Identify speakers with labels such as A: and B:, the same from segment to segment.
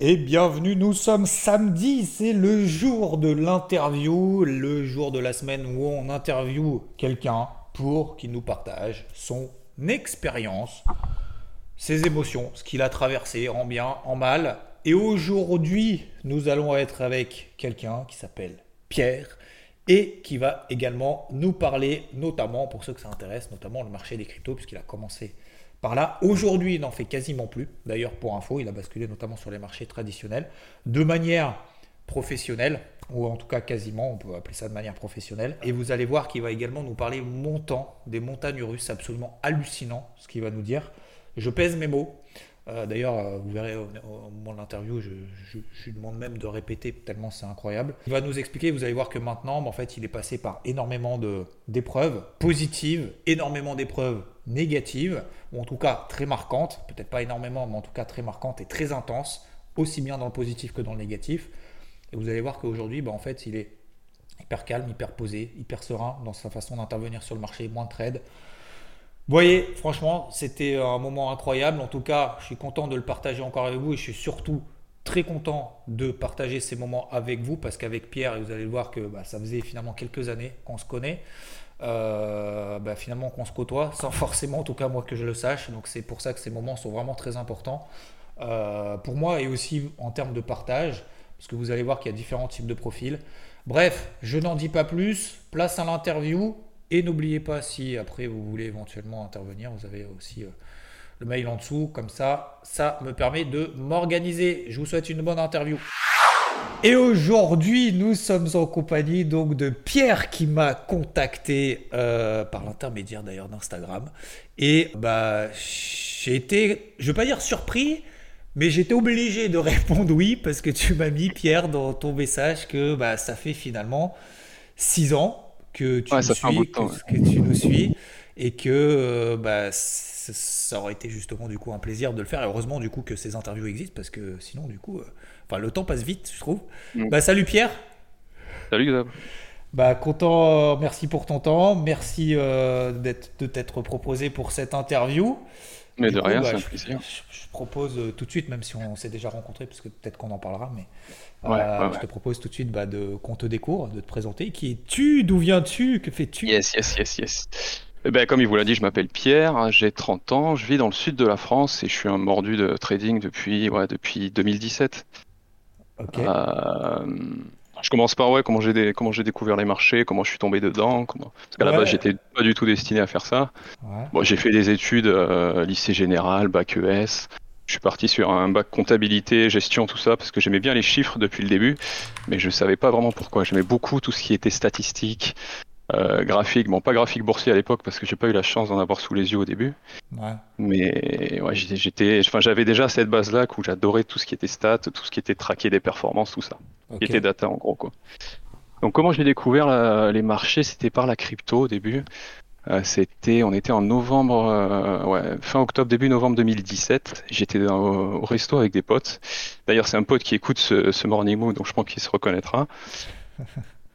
A: Et bienvenue, nous sommes samedi, c'est le jour de l'interview, le jour de la semaine où on interviewe quelqu'un pour qu'il nous partage son expérience, ses émotions, ce qu'il a traversé en bien, en mal. Et aujourd'hui, nous allons être avec quelqu'un qui s'appelle Pierre et qui va également nous parler, notamment pour ceux que ça intéresse, notamment le marché des cryptos, puisqu'il a commencé par là. Aujourd'hui, il n'en fait quasiment plus. D'ailleurs, pour info, il a basculé notamment sur les marchés traditionnels de manière professionnelle, ou en tout cas quasiment, on peut appeler ça de manière professionnelle. Et vous allez voir qu'il va également nous parler montant, des montagnes russes, absolument hallucinant ce qu'il va nous dire. Je pèse mes mots. Euh, d'ailleurs, euh, vous verrez au, moment de l'interview, je, lui demande même de répéter tellement c'est incroyable. Il va nous expliquer, vous allez voir que maintenant, en fait, il est passé par énormément d'épreuves positives, énormément d'épreuves négatives, ou en tout cas très marquantes, peut-être pas énormément, mais en tout cas très marquantes et très intenses, aussi bien dans le positif que dans le négatif. Et vous allez voir qu'aujourd'hui, bah, en fait, il est hyper calme, hyper posé, hyper serein dans sa façon d'intervenir sur le marché, moins de trade. Voyez, franchement, c'était un moment incroyable. En tout cas, je suis content de le partager encore avec vous et je suis surtout très content de partager ces moments avec vous parce qu'avec Pierre, vous allez le voir que bah, ça faisait finalement quelques années qu'on se connaît. Euh, bah, finalement qu'on se côtoie, sans forcément, en tout cas moi que je le sache. Donc c'est pour ça que ces moments sont vraiment très importants euh, pour moi et aussi en termes de partage, parce que vous allez voir qu'il y a différents types de profils. Bref, je n'en dis pas plus. Place à l'interview. Et n'oubliez pas, si après vous voulez éventuellement intervenir, vous avez aussi euh, le mail en dessous. Comme ça, ça me permet de m'organiser. Je vous souhaite une bonne interview. Et aujourd'hui, nous sommes en compagnie donc de Pierre qui m'a contacté euh, par l'intermédiaire d'ailleurs d'Instagram. Et bah, j'ai été, je ne veux pas dire surpris, mais j'étais obligé de répondre oui parce que tu m'as mis Pierre dans ton message que bah, ça fait finalement six ans que tu, nous, suis, que, tu nous suis et que euh, bah, ça aurait été justement du coup un plaisir de le faire. Et heureusement du coup que ces interviews existent parce que sinon du coup, euh, enfin le temps passe vite, je trouve. Mm. Bah, salut Pierre.
B: Salut Xav.
A: Bah, content, merci pour ton temps, merci euh, d'être, de t'être proposé pour cette interview.
B: Mais de rien, bah, c'est un plaisir.
A: Je, propose tout de suite, même si on s'est déjà rencontré, parce que peut-être qu'on en parlera, mais euh, je te propose tout de suite bah, de, qu'on te découvre, de te présenter. Qui es-tu? D'où viens-tu? Que fais-tu?
B: Yes, yes, yes, yes. Eh ben, comme il vous l'a dit, je m'appelle Pierre, j'ai 30 ans, je vis dans le sud de la France et je suis un mordu de trading depuis, ouais, depuis 2017. Ok. Euh, je commence par ouais, comment j'ai comment j'ai découvert les marchés, comment je suis tombé dedans. Comment... Parce qu'à la base, j'étais pas du tout destiné à faire ça. Bon, j'ai fait des études euh, lycée général, bac ES. Je suis parti sur un bac comptabilité, gestion, tout ça, parce que j'aimais bien les chiffres depuis le début, mais je savais pas vraiment pourquoi. J'aimais beaucoup tout ce qui était statistique, euh, graphique. Bon, pas graphique boursier à l'époque parce que j'ai pas eu la chance d'en avoir sous les yeux au début. Ouais. Mais ouais, j'étais, enfin, j'avais déjà cette base-là où j'adorais tout ce qui était stats, tout ce qui était traquer des performances, tout ça, qui était data en gros quoi. Donc comment j'ai découvert les marchés, c'était par la crypto au début. Euh, c'était, on était en novembre, euh, ouais, fin octobre, début novembre 2017. J'étais au, resto avec des potes. D'ailleurs, c'est un pote qui écoute ce, ce Morning Moon, donc je pense qu'il se reconnaîtra.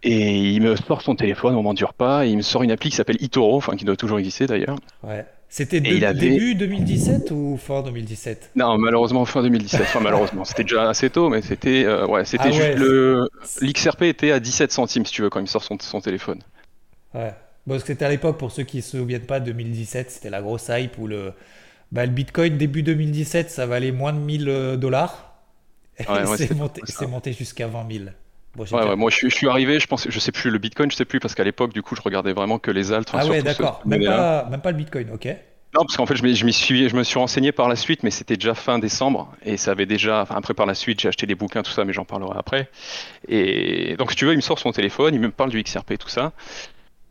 B: Et il me sort son téléphone au moment du repas, et il me sort une appli qui s'appelle Itoro, enfin qui doit toujours exister d'ailleurs.
A: Ouais. C'était début 2017 ou fin 2017
B: Non, malheureusement fin 2017. Enfin malheureusement, c'était déjà assez tôt, mais c'était euh, ouais, c'était ah juste le l'XRP était à 17 centimes si tu veux quand il me sort son, son téléphone.
A: Ouais. Bon, c'était à l'époque, pour ceux qui ne se souviennent pas, 2017, c'était la grosse hype où le, bah, le Bitcoin, début 2017, ça valait moins de 1000 euh, dollars. Ouais, c'est monté, monté jusqu'à 20 000.
B: ouais, moi je, suis arrivé, je pense, je sais plus le Bitcoin, je sais plus parce qu'à l'époque du coup je regardais vraiment que les altres.
A: Ah ouais, d'accord. Même, pas, même pas le Bitcoin, ok.
B: Non, parce qu'en fait, je, me suis, je me suis renseigné par la suite, mais c'était déjà fin décembre et ça avait déjà. Enfin, après, par la suite, j'ai acheté des bouquins, tout ça, mais j'en parlerai après. Et donc, si tu veux, il me sort son téléphone, il me parle du XRP, tout ça.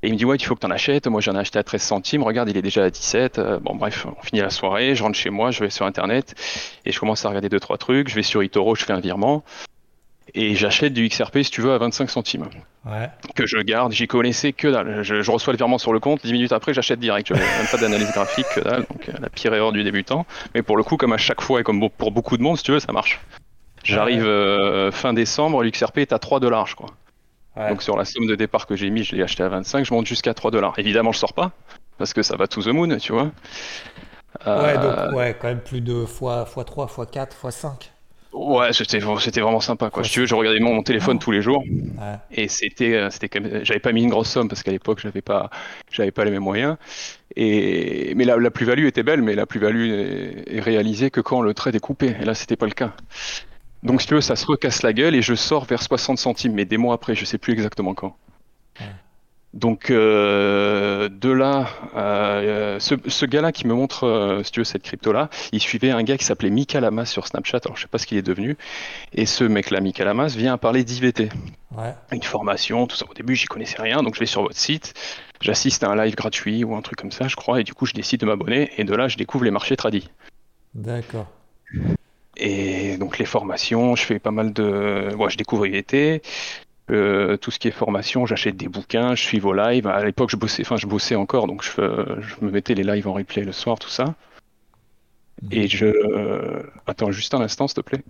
B: Et il me dit ouais il faut que tu en achètes, moi j'en ai acheté à 13 centimes, regarde il est déjà à 17, euh, bon bref on finit la soirée, je rentre chez moi, je vais sur internet et je commence à regarder deux trois trucs, je vais sur eToro, je fais un virement et j'achète du XRP si tu veux à 25 centimes. Ouais. Que je garde, j'y connaissais que dalle. Je, reçois le virement sur le compte, 10 minutes après j'achète direct. Je même pas d'analyse graphique, que dalle, donc euh, la pire erreur du débutant. Mais pour le coup, comme à chaque fois et comme pour beaucoup de monde, si tu veux, ça marche. J'arrive euh, fin décembre, l'XRP est à 3 dollars, je crois. Donc sur la somme de départ que j'ai mis, je l'ai acheté à 25, je monte jusqu'à 3 dollars. Évidemment, je sors pas parce que ça va to the moon, tu vois.
A: Ouais, donc euh, ouais, quand même plus de fois, fois 3, fois 4, fois 5.
B: Ouais, c'était vraiment sympa quoi. si tu veux, je regardais mon, téléphone tous les jours et c'était euh, c'était j'avais pas mis une grosse somme parce qu'à l'époque j'avais pas j'avais pas les mêmes moyens et mais la, la plus-value était belle, mais la plus-value est, réalisée que quand le trade est coupé et là c'était pas le cas. Donc si tu veux, ça se recasse la gueule et je sors vers 60 centimes, mais des mois après, je sais plus exactement quand. Donc euh, de là, euh, ce, ce gars-là qui me montre, euh, si tu veux, cette crypto-là, il suivait un gars qui s'appelait Mika Lamas sur Snapchat. Alors je sais pas ce qu'il est devenu. Et ce mec-là, Mika Lamas, vient à parler d'IVT, ouais. une formation, tout ça. Au début, j'y connaissais rien, donc je vais sur votre site, j'assiste à un live gratuit ou un truc comme ça, je crois, et du coup, je décide de m'abonner. Et de là, je découvre les marchés tradis.
A: D'accord.
B: Et donc les formations, je fais pas mal de, ouais, je découvre IVT. Euh, tout ce qui est formation, j'achète des bouquins, je suis vos lives. À l'époque, je bossais, enfin, je bossais encore, donc je, je, me mettais les lives en replay le soir, tout ça. Et je. Euh, attends juste un instant, s'il te plaît.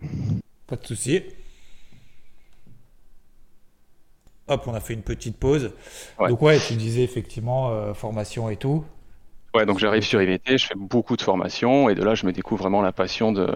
A: Pas de souci. Hop, on a fait une petite pause. Donc, ouais, tu disais effectivement euh, formation et tout.
B: Ouais, donc j'arrive sur IVT, je fais beaucoup de formations et de là je me découvre vraiment la passion de,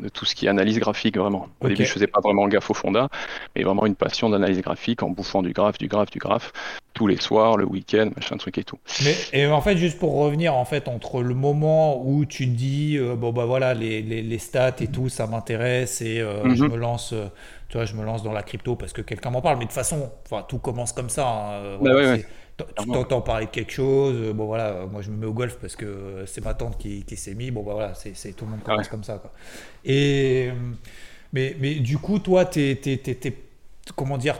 B: de tout ce qui est analyse graphique vraiment. Au début je faisais pas vraiment gaffe au fonda, mais vraiment une passion d'analyse graphique en bouffant du graphe, du graphe, du graphe tous les soirs, le week-end, machin truc et tout.
A: Mais et en fait juste pour revenir en fait entre le moment où tu dis euh, bon bah voilà les, les, les, stats et tout ça m'intéresse et euh, je mhm. me lance euh, tu vois je me lance dans la crypto parce que quelqu'un m'en parle mais de toute façon enfin tout commence comme ça. Hein,
B: bah ouais, ouais
A: tu t'entends parler de quelque chose. Euh, bon, voilà, moi je me mets au golf parce que c'est ma tante qui, qui s'est mis. Bon, bah, voilà, c'est, tout le monde commence comme ça. Quoi. Et, mais, mais du coup, toi, t'es, comment dire,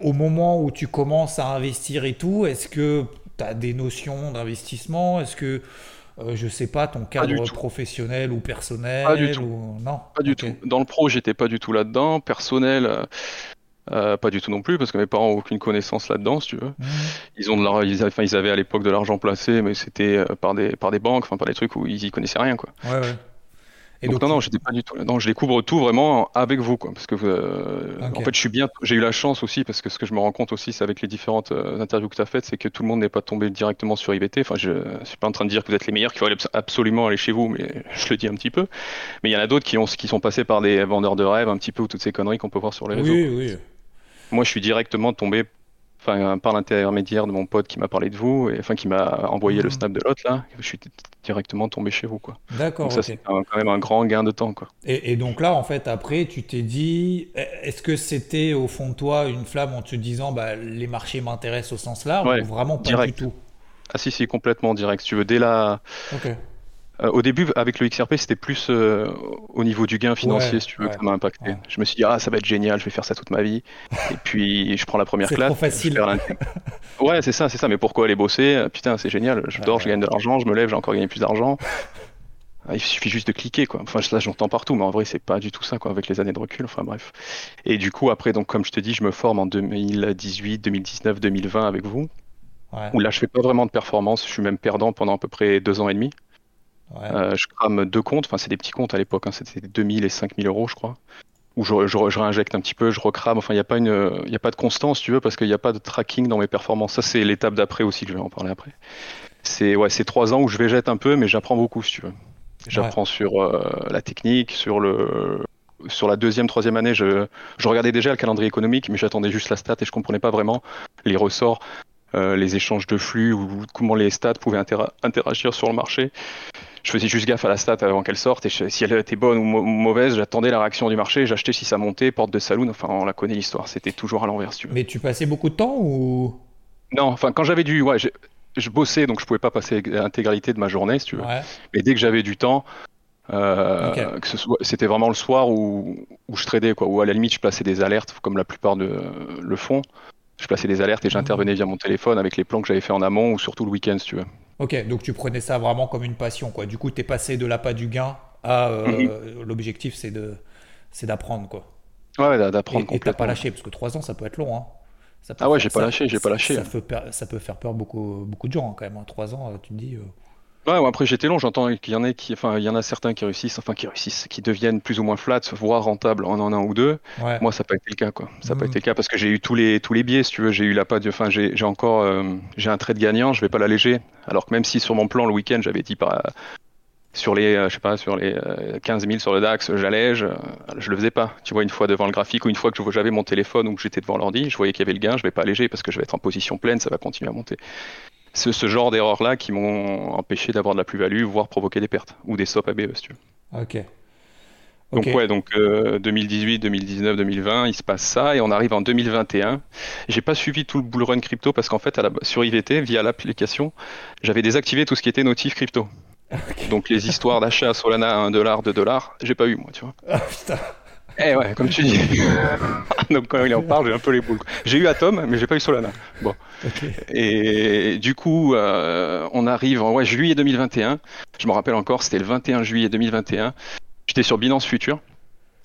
A: au moment où tu commences à investir et tout, est-ce que tu as des notions d'investissement? Est-ce que. Euh, je sais pas, ton cadre professionnel ou personnel
B: Pas du tout.
A: Ou... Non?
B: Pas du tout. Dans le pro, j'étais pas du tout là-dedans. Personnel, euh, pas du tout non plus, parce que mes parents ont aucune connaissance là-dedans, si tu veux. Mmh. Ils ont de leur, ils, enfin, ils avaient à l'époque de l'argent placé, mais c'était euh, par des, par des banques, enfin par des trucs où ils y connaissaient rien, quoi.
A: Ouais, ouais.
B: Et donc, non, non, j'étais pas du tout là Je découvre tout vraiment avec vous, quoi. Parce que, euh, en fait, je suis bien. J'ai eu la chance aussi, parce que ce que je me rends compte aussi, c'est avec les différentes interviews que tu as faites, c'est que tout le monde n'est pas tombé directement sur IBT. Enfin, je, je suis pas en train de dire que vous êtes les meilleurs, qu'il faut absolument aller chez vous, mais je le dis un petit peu. Mais il y en a d'autres qui ont, qui sont passés par des vendeurs de rêves, un petit peu, ou toutes ces conneries qu'on peut voir sur les réseaux.
A: Oui, oui.
B: Moi, je suis directement tombé enfin, par l'intermédiaire de mon pote qui m'a parlé de vous, et enfin qui m'a envoyé le mmh. snap de l'autre là, je suis directement tombé chez vous quoi.
A: D'accord.
B: Ça c'est quand même un grand gain de temps quoi.
A: Et, donc là en fait après tu t'es dit, est-ce que c'était au fond de toi une flamme en te disant bah les marchés m'intéressent au sens large ou vraiment pas du tout?
B: Ah si si complètement direct. Si tu veux dès la. Ok. Euh, au début, avec le XRP, c'était plus euh, au niveau du gain financier, si tu veux, que ça m'a impacté. Je me suis dit, ah, ça va être génial, je vais faire ça toute ma vie. Et puis, je prends la première classe.
A: C'est trop facile.
B: ouais, c'est ça, c'est ça. Mais pourquoi aller bosser? Putain, c'est génial. Je dors, je gagne de l'argent, je me lève, j'ai encore gagné plus d'argent. Ah, il suffit juste de cliquer, quoi. Enfin, ça, j'entends partout, mais en vrai, c'est pas du tout ça, quoi, avec les années de recul. Enfin, bref. Et du coup, après, donc, comme je te dis, je me forme en 2018, 2019, 2020 avec vous. Où là, je fais pas vraiment de performance. Je suis même perdant pendant à peu près deux ans et demi. Euh, je crame deux comptes, enfin c'est des petits comptes à l'époque, hein, c'était 2000 et 5000 euros je crois, où je, je, réinjecte un petit peu, je recrame, enfin il n'y a, pas une, a pas de constance tu veux, parce qu'il n'y a pas de tracking dans mes performances. Ça c'est l'étape d'après aussi, que je vais en parler après. C'est ouais, trois ans où je végète un peu, mais j'apprends beaucoup si tu veux. J'apprends sur euh, la technique, sur le sur la deuxième, troisième année, je, je regardais déjà le calendrier économique, mais j'attendais juste la stat et je comprenais pas vraiment les ressorts. Euh, les échanges de flux ou comment les stats pouvaient interagir sur le marché. Je faisais juste gaffe à la stat avant qu'elle sorte et si elle était bonne ou, mauvaise, j'attendais la réaction du marché, j'achetais si ça montait, porte de saloon, enfin on la connaît l'histoire, c'était toujours à l'envers
A: Mais tu passais beaucoup de temps ou?
B: Non, enfin quand j'avais du ouais, je bossais donc je pouvais pas passer l'intégralité de ma journée si tu veux. Mais dès que j'avais du temps, euh, c'était vraiment le soir où, où, je tradais quoi, ou à la limite je plaçais des alertes comme la plupart de le font. Je plaçais des alertes et j'intervenais via mon téléphone avec les plans que j'avais fait en amont ou surtout le week-end si tu veux.
A: Ok, donc tu prenais ça vraiment comme une passion, quoi. Du coup, tu es passé de l'appât du gain à euh, mhm. l'objectif, c'est de, c'est d'apprendre, quoi.
B: Ouais, d'apprendre.
A: Et t'as pas lâché, parce que trois ans, ça peut être long, hein.
B: ah ouais, j'ai pas lâché, j'ai pas lâché.
A: Ça, peut, ça peut faire peur beaucoup, beaucoup de gens, hein, quand même. Hein. Trois ans, euh, tu te dis. Euh,
B: Ouais, après j'étais long, j'entends qu'il y en a qui, enfin il y en a certains qui réussissent, enfin qui réussissent, qui deviennent plus ou moins flats, voire rentables en un an ou deux. Moi ça n'a pas été le cas quoi. Ça n'a pas hmm. été le cas parce que j'ai eu tous les tous les biais si tu veux. J'ai eu la pas de, enfin j'ai encore euh, j'ai un trade gagnant, je vais pas l'alléger. Alors que même si sur mon plan le week-end j'avais dit par sur les, je sais pas, sur les 15 000 sur le DAX, j'allège, je le faisais pas. Tu vois, une fois devant le graphique ou une fois que j'avais mon téléphone ou que j'étais devant l'ordi, je voyais qu'il y avait le gain, je vais pas alléger parce que je vais être en position pleine, ça va continuer à monter. C'est ce genre d'erreurs-là qui m'ont empêché d'avoir de la plus-value, voire provoquer des pertes ou des stops ABE, si tu veux.
A: Ok.
B: Donc ouais, donc 2018, 2019, 2020, il se passe ça et on arrive en 2021. J'ai pas suivi tout le bull run crypto parce qu'en fait, à la, sur IVT, via l'application, j'avais désactivé tout ce qui était notif crypto. Donc les histoires d'achat Solana à 1 dollar, 2 dollars, j'ai pas eu moi, tu vois. Ah putain. Eh ouais, comme tu dis. Donc quand il en parle, j'ai un peu les boules. J'ai eu Atom, mais j'ai pas eu Solana. Bon. Et du coup, euh, on arrive en ouais, juillet 2021. Je me rappelle encore, c'était le 21 juillet 2021. J'étais sur Binance Future.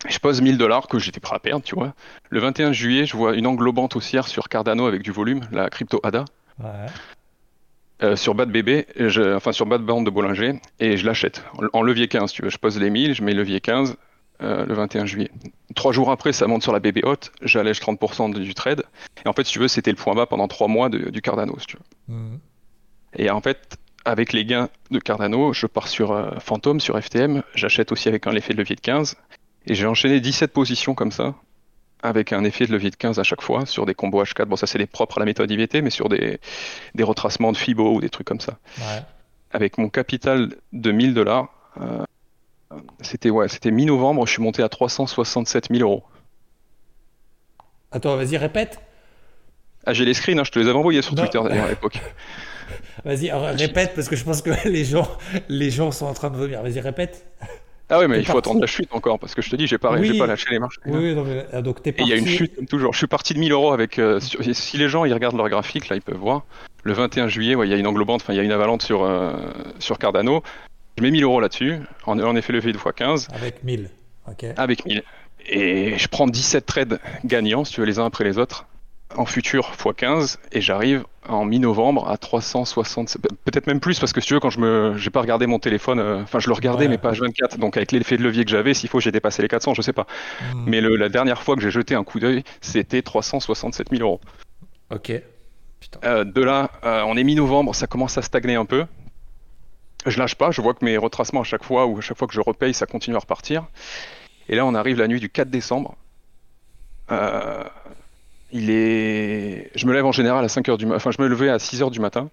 B: Je pose 1000 dollars que j'étais prêt à perdre, tu vois. Le 21 juillet, je vois une englobante haussière sur Cardano avec du volume, la crypto ADA. Ouais. Euh, sur Bad Bébé, enfin sur Bad Bande de Bollinger, et je l'achète en, levier 15, tu veux. Je pose les 1000, je mets levier 15 euh, le 21 juillet. Trois jours après, ça monte sur la bébé haute, j'allège 30% du trade. Et en fait, si tu veux, c'était le point bas pendant trois mois du Cardano, si tu veux. Mmh. Et en fait, avec les gains de Cardano, je pars sur euh, Phantom, sur FTM, j'achète aussi avec un effet de levier de 15, et j'ai enchaîné 17 positions comme ça, avec un effet de levier de 15 à chaque fois, sur des combos H4, bon ça c'est des propres à la méthode IVT, mais sur des, des retracements de FIBO ou des trucs comme ça. Avec mon capital de 1000 dollars, euh, c'était ouais, c'était mi-novembre, je suis monté à 367 000 euros.
A: Attends, vas-y, répète.
B: Ah, j'ai les screens, hein, je te les avais envoyés sur Twitter d'ailleurs à l'époque.
A: Vas-y, répète parce que je pense que les gens, les gens sont en train de vomir. Vas-y, répète.
B: Ah oui, mais il faut attendre la chute encore parce que je te dis, j'ai pas, pas lâché les marches.
A: Oui, non, mais, ah, donc
B: t'es parti. il y a une chute comme toujours. Je suis parti de 1000 euros avec. Euh, si les gens ils regardent leur graphique, là, ils peuvent voir. Le 21 juillet, il y a une englobante, enfin, il y a une avalanche sur, euh, sur Cardano. Je mets 1000 euros là-dessus. En, en effet, levé 2 x 15.
A: Avec 1000. ok.
B: Avec 1000. Et je prends 17 trades gagnants, si tu veux, les uns après les autres en futur x 15 et j'arrive en mi-novembre à 360 peut-être même plus parce que si tu veux quand je me j'ai pas regardé mon téléphone euh, enfin je le regardais mais pas 24 donc avec l'effet de levier que j'avais s'il faut j'ai dépassé les 400 je sais pas hmm. mais la dernière fois que j'ai jeté un coup d'œil c'était 367 000 euros
A: ok
B: euh, de là euh, on est mi-novembre ça commence à stagner un peu je lâche pas je vois que mes retracements à chaque fois ou à chaque fois que je repaye ça continue à repartir et là on arrive la nuit du 4 décembre euh, il est. Je me lève en général à 5h du matin. Enfin, je me levais à 6h du matin.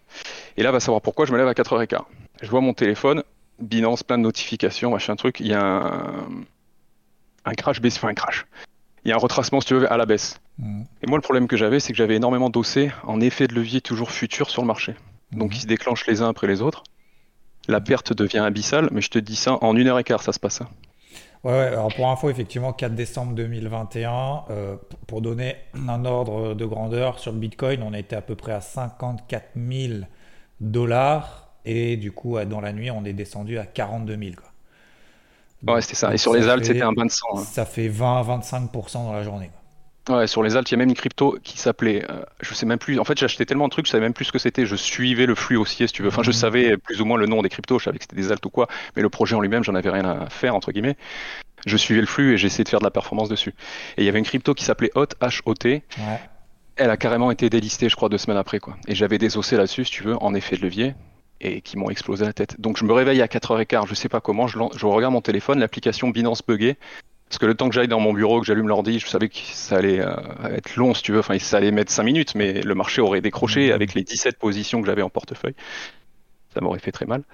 B: Et là, va savoir pourquoi, je me lève à 4h15. Je vois mon téléphone, Binance, plein de notifications, machin truc. Il y a un, un crash, enfin un crash. Il y a un retracement, si tu veux, à la baisse. Mmh. Et moi, le problème que j'avais, c'est que j'avais énormément d'ossé en effet de levier toujours futur sur le marché. Donc, mmh. ils se déclenchent les uns après les autres. La perte devient abyssale, mais je te dis ça, en une heure et quart, ça se passe.
A: Ouais, alors pour info, effectivement, 4 décembre 2021, euh, pour donner un ordre de grandeur sur le Bitcoin, on était à peu près à 54 000 dollars et du coup, dans la nuit, on est descendu à 42 000.
B: Quoi. ouais, c'était ça. Et sur les alts, c'était un bain de sang. Hein.
A: Ça fait 20-25% dans la journée.
B: Ouais, sur les alts, il y a même une crypto qui s'appelait, euh, je sais même plus. En fait, j'ai acheté tellement de trucs, je savais même plus ce que c'était. Je suivais le flux haussier, si tu veux. Enfin, je mhm. savais plus ou moins le nom des cryptos, je savais que c'était des alts ou quoi, mais le projet en lui-même, j'en avais rien à faire entre guillemets. Je suivais le flux et j'essayais de faire de la performance dessus. Et il y avait une crypto qui s'appelait HOT, H-O-T. Ouais. Elle a carrément été délistée, je crois, deux semaines après, quoi. Et j'avais des ossés là-dessus, si tu veux, en effet de levier et qui m'ont explosé la tête. Donc je me réveille à 4h15, je sais pas comment, je, je regarde mon téléphone, l'application Binance buggée, parce que le temps que j'aille dans mon bureau, que j'allume l'ordi, je savais que ça allait euh, être long, si tu veux. Enfin, ça allait mettre 5 minutes, mais le marché aurait décroché mmh. avec les 17 positions que j'avais en portefeuille. Ça m'aurait fait très mal.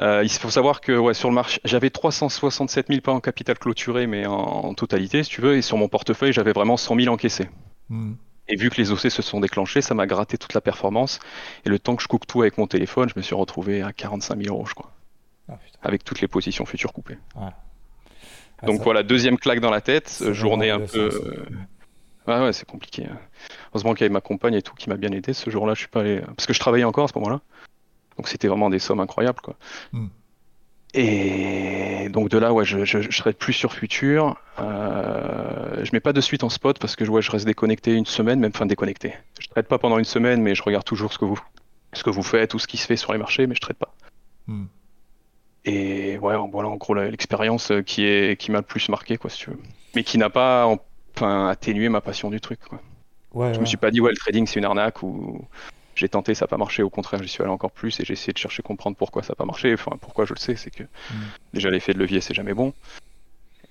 B: Euh, il faut savoir que ouais, sur le marché, j'avais 367 000 pas en capital clôturé, mais en, totalité, si tu veux. Et sur mon portefeuille, j'avais vraiment 100 000 encaissés. Mmh. Et vu que les OC se sont déclenchés, ça m'a gratté toute la performance. Et le temps que je coupe tout avec mon téléphone, je me suis retrouvé à 45 000 euros, je crois. Ah, avec toutes les positions futures coupées. Ah, Donc voilà, deuxième claque dans la tête, journée un peu. Ouais, ouais, c'est compliqué. Hein. Heureusement qu'il y avait ma compagne et tout qui m'a bien aidé. Ce jour-là, je suis pas allé. Parce que je travaillais encore à ce moment-là. Donc c'était vraiment des sommes incroyables, quoi. Hmm. Et donc de là, ouais, je, je, serai plus sur futur. Euh, je mets pas de suite en spot parce que ouais, je reste déconnecté une semaine, même fin déconnecté. Je traite pas pendant une semaine, mais je regarde toujours ce que vous, ce que vous faites ou ce qui se fait sur les marchés, mais je traite pas. Hmm. Et ouais, voilà en gros l'expérience euh, qui est qui m'a le plus marqué quoi si tu veux, mais qui n'a pas enfin atténué ma passion du truc quoi. Ouais, je me suis pas dit ouais le trading c'est une arnaque ou j'ai tenté, ça n'a pas marché. Au contraire, j'y suis allé encore plus et j'ai essayé de chercher comprendre pourquoi ça n'a pas marché. Enfin, pourquoi je le sais, c'est que mm. déjà l'effet de levier, c'est jamais bon.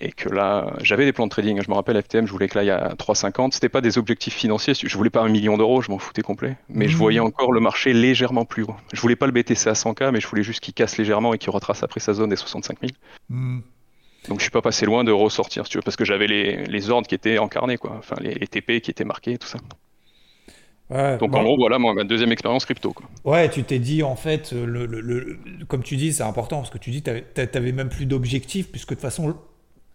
B: Et que là, j'avais des plans de trading. Je me rappelle, FTM, je voulais que là, il y a 3,50. C'était pas des objectifs financiers. Je voulais pas un million d'euros, je m'en foutais complet. Mais je mm. voyais encore le marché légèrement plus haut. Je voulais pas le BTC à 100K, mais je voulais juste qu'il casse légèrement et qu'il retrace après sa zone des 65 000. Mm. Donc je suis pas passé loin de ressortir, tu veux, parce que j'avais les, les, ordres qui étaient incarnés, quoi. Enfin, les, les TP qui étaient marqués, tout ça. Donc en gros, voilà ma deuxième expérience crypto. Quoi.
A: Ouais, tu t'es dit en fait, le, le, comme tu dis, c'est important parce que tu dis, tu n'avais même plus d'objectifs puisque de toute façon,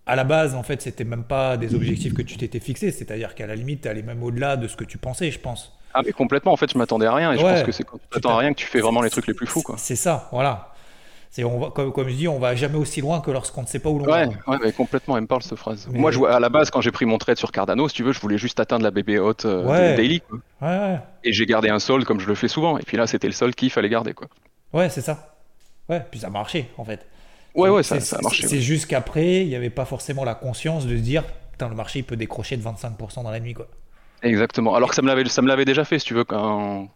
A: à la base, en fait, c'était même pas des objectifs que tu t'étais fixés, c'est-à-dire qu'à la limite, tu allais même au-delà de ce que tu pensais, je pense.
B: Ah mais complètement, en fait, je m'attendais à rien et je pense que c'est quand tu t'attends à rien que tu fais vraiment les trucs les plus fous.
A: C'est ça, voilà. C'est, on va, comme, comme, je dis, on va jamais aussi loin que lorsqu'on ne sait pas où l'on va.
B: Ouais, mais complètement, elle me parle cette phrase. Moi, je, à la base, quand j'ai pris mon trade sur Cardano, si tu veux, je voulais juste atteindre la bébé haute euh, daily. Ouais, Et j'ai gardé un solde comme je le fais souvent. Et puis là, c'était le solde qu'il fallait garder. Quoi.
A: Ouais, c'est ça. Ouais, puis ça a marché, en fait.
B: Ouais, ouais, ça, ça a marché.
A: C'est juste qu'après, il n'y avait pas forcément la conscience de se dire, putain, le marché, il peut décrocher de 25% dans la nuit, quoi.
B: Exactement. Alors que ça me l'avait, ça me l'avait déjà fait, si tu veux, quand,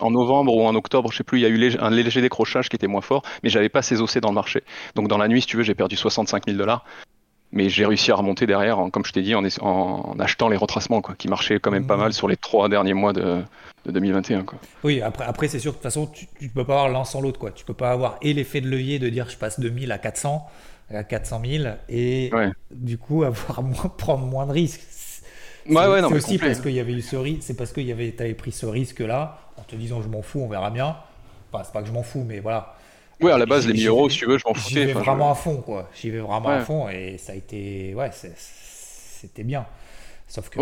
B: en novembre ou en octobre, je sais plus, il y a eu un léger décrochage qui était moins fort, mais j'avais pas ces dans le marché. Donc dans la nuit, si tu veux, j'ai perdu 65 000 dollars, mais j'ai réussi à remonter derrière, comme je t'ai dit, en, en, achetant les retracements, quoi, qui marchaient quand même pas mmh. mal sur les trois derniers mois de, 2021. Quoi.
A: Oui, après, après c'est sûr, de toute façon, tu, ne peux pas avoir l'un sans l'autre, quoi. Tu peux pas avoir et l'effet de levier de dire je passe de 1000 à 400 à 400 000 et du coup avoir moins, prendre moins de risques
B: Ouais,
A: c'est aussi parce qu'il y avait eu ce risque, c'est parce que y avait, avais pris ce risque-là, en te disant je m'en fous, on verra bien. Enfin, c'est pas que je m'en fous, mais voilà.
B: Oui, à la base, les 1000 euros, si tu veux, je m'en foutais.
A: J'y vais vraiment à fond, quoi. J'y vais vraiment à fond et ça a été. Ouais, c'était bien. Sauf que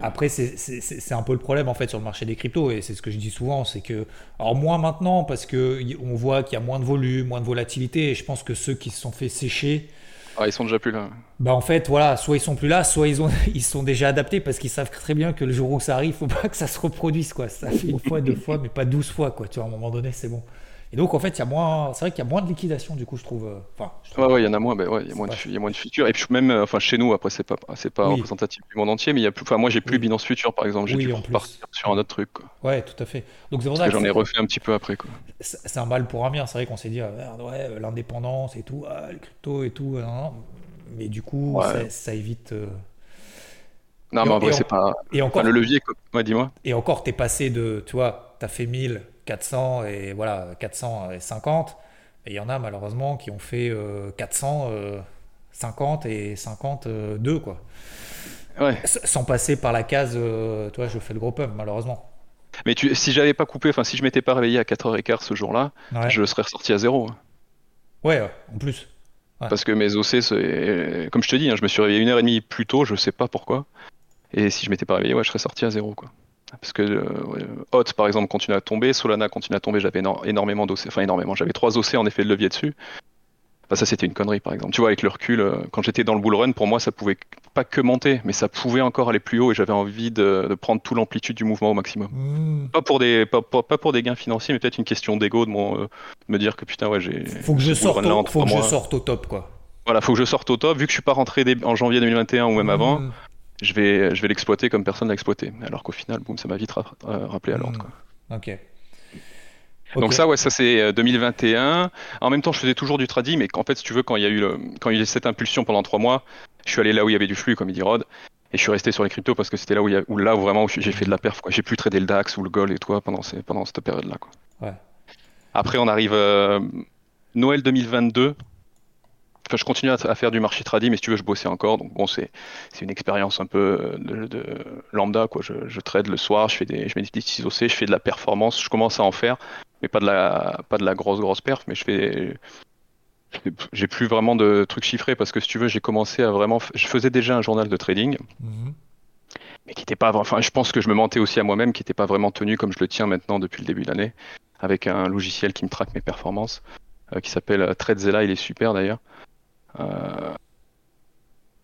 A: après, c'est un peu le problème en fait sur le marché des cryptos et c'est ce que je dis souvent, c'est que alors moins maintenant parce que on voit qu'il y a moins de volume, moins de volatilité et je pense que ceux qui se sont fait sécher
B: ah, ils sont déjà plus là.
A: Bah en fait, voilà, soit ils sont plus là, soit ils, ont, ils sont déjà adaptés parce qu'ils savent très bien que le jour où ça arrive, faut pas que ça se reproduise, quoi. Ça fait une fois, deux fois, mais pas douze fois, quoi. Tu vois, à un moment donné, c'est bon. Et donc, en fait, il y a moins, c'est vrai qu'il y a moins de liquidation, du coup, je trouve. Euh, enfin,
B: Ouais, ouais, il y en a moins, bah, ouais, il y a moins, de, il y a moins de futurs. Et puis, même, euh, enfin, chez nous, après, c'est pas, c'est pas représentatif du monde entier, mais il y a plus, enfin, moi, j'ai plus Binance Future, par exemple, j'ai dû partir sur un autre truc, quoi.
A: Ouais, tout à fait.
B: Donc, c'est pour ça que, j'en ai refait un petit peu après, quoi.
A: C'est un mal pour un bien. C'est vrai qu'on s'est dit, ah, ouais, l'indépendance et tout, ah, les cryptos et tout, mais du coup, ça, évite. Euh,
B: non, mais en vrai, c'est pas. Et encore, le levier, ouais, dis-moi.
A: Et encore, t'es passé de, tu vois, t'as fait 1000, 400 et voilà, 450. Et il y en a malheureusement qui ont fait 400, euh, 50 euh, et 52, quoi.
B: Ouais.
A: Sans passer par la case, tu vois, je fais le gros pump, malheureusement.
B: Mais tu, si j'avais pas coupé, enfin, si je m'étais pas réveillé à 4h15 ce jour-là, je serais ressorti à zéro. Hein.
A: Ouais, en plus.
B: Parce que mes OC, comme je te dis, hein, je me suis réveillé une heure et demie plus tôt, je sais pas pourquoi. Et si je m'étais pas réveillé, ouais, je serais sorti à zéro. Quoi. Parce que euh, Hot, par exemple, continue à tomber, Solana continue à tomber, j'avais énormément d'OC, enfin énormément, j'avais trois OC en effet de levier dessus. Bah, ça, c'était une connerie, par exemple. Tu vois, avec le recul, euh, quand j'étais dans le bull run, pour moi, ça pouvait pas que monter, mais ça pouvait encore aller plus haut et j'avais envie de, prendre tout l'amplitude du mouvement au maximum. Mmh. Pas, pour des, pas, pour des gains financiers, mais peut-être une question d'ego, de, euh, me dire que putain, ouais, j'ai.
A: Faut que, je sorte, au, faut que je sorte au top, quoi.
B: Voilà, faut que je sorte au top. Vu que je suis pas rentré en janvier 2021 ou même mmh. avant, je vais, je vais l'exploiter comme personne l'a exploité. Alors qu'au final, boum, ça m'a vite rappelé à l'ordre.
A: Mmh. Ok.
B: Donc ça, ouais, ça c'est 2021. Euh, en même temps, je faisais toujours du trading, mais en fait, si tu veux, quand il y a eu, quand il y a eu cette impulsion pendant trois mois, je suis allé là où il y avait du flux, comme il dit Rod, et je suis resté sur les cryptos parce que c'était là où, il où là vraiment j'ai fait de la perf. J'ai plus tradé le DAX ou le Gold et toi pendant, ces, pendant cette période-là.
A: Ouais.
B: Après, on arrive euh, Noël 2022. Enfin, je continue à, faire du marché trading, mais si tu veux, je bossais encore. Donc bon, c'est une expérience un peu de, lambda. Quoi. Je, trade le soir, je fais des, je mets des petits OC, je fais de la performance. Je commence à en faire mais pas de la pas de la grosse grosse perf mais je fais j'ai plus vraiment de trucs chiffrés parce que si tu veux j'ai commencé à vraiment je faisais déjà un journal de trading mhm. mais qui n'était pas enfin je pense que je me mentais aussi à moi-même qui n'était pas vraiment tenu comme je le tiens maintenant depuis le début de l'année avec un logiciel qui me traque mes performances euh, qui s'appelle euh, TradeZilla il est super d'ailleurs euh,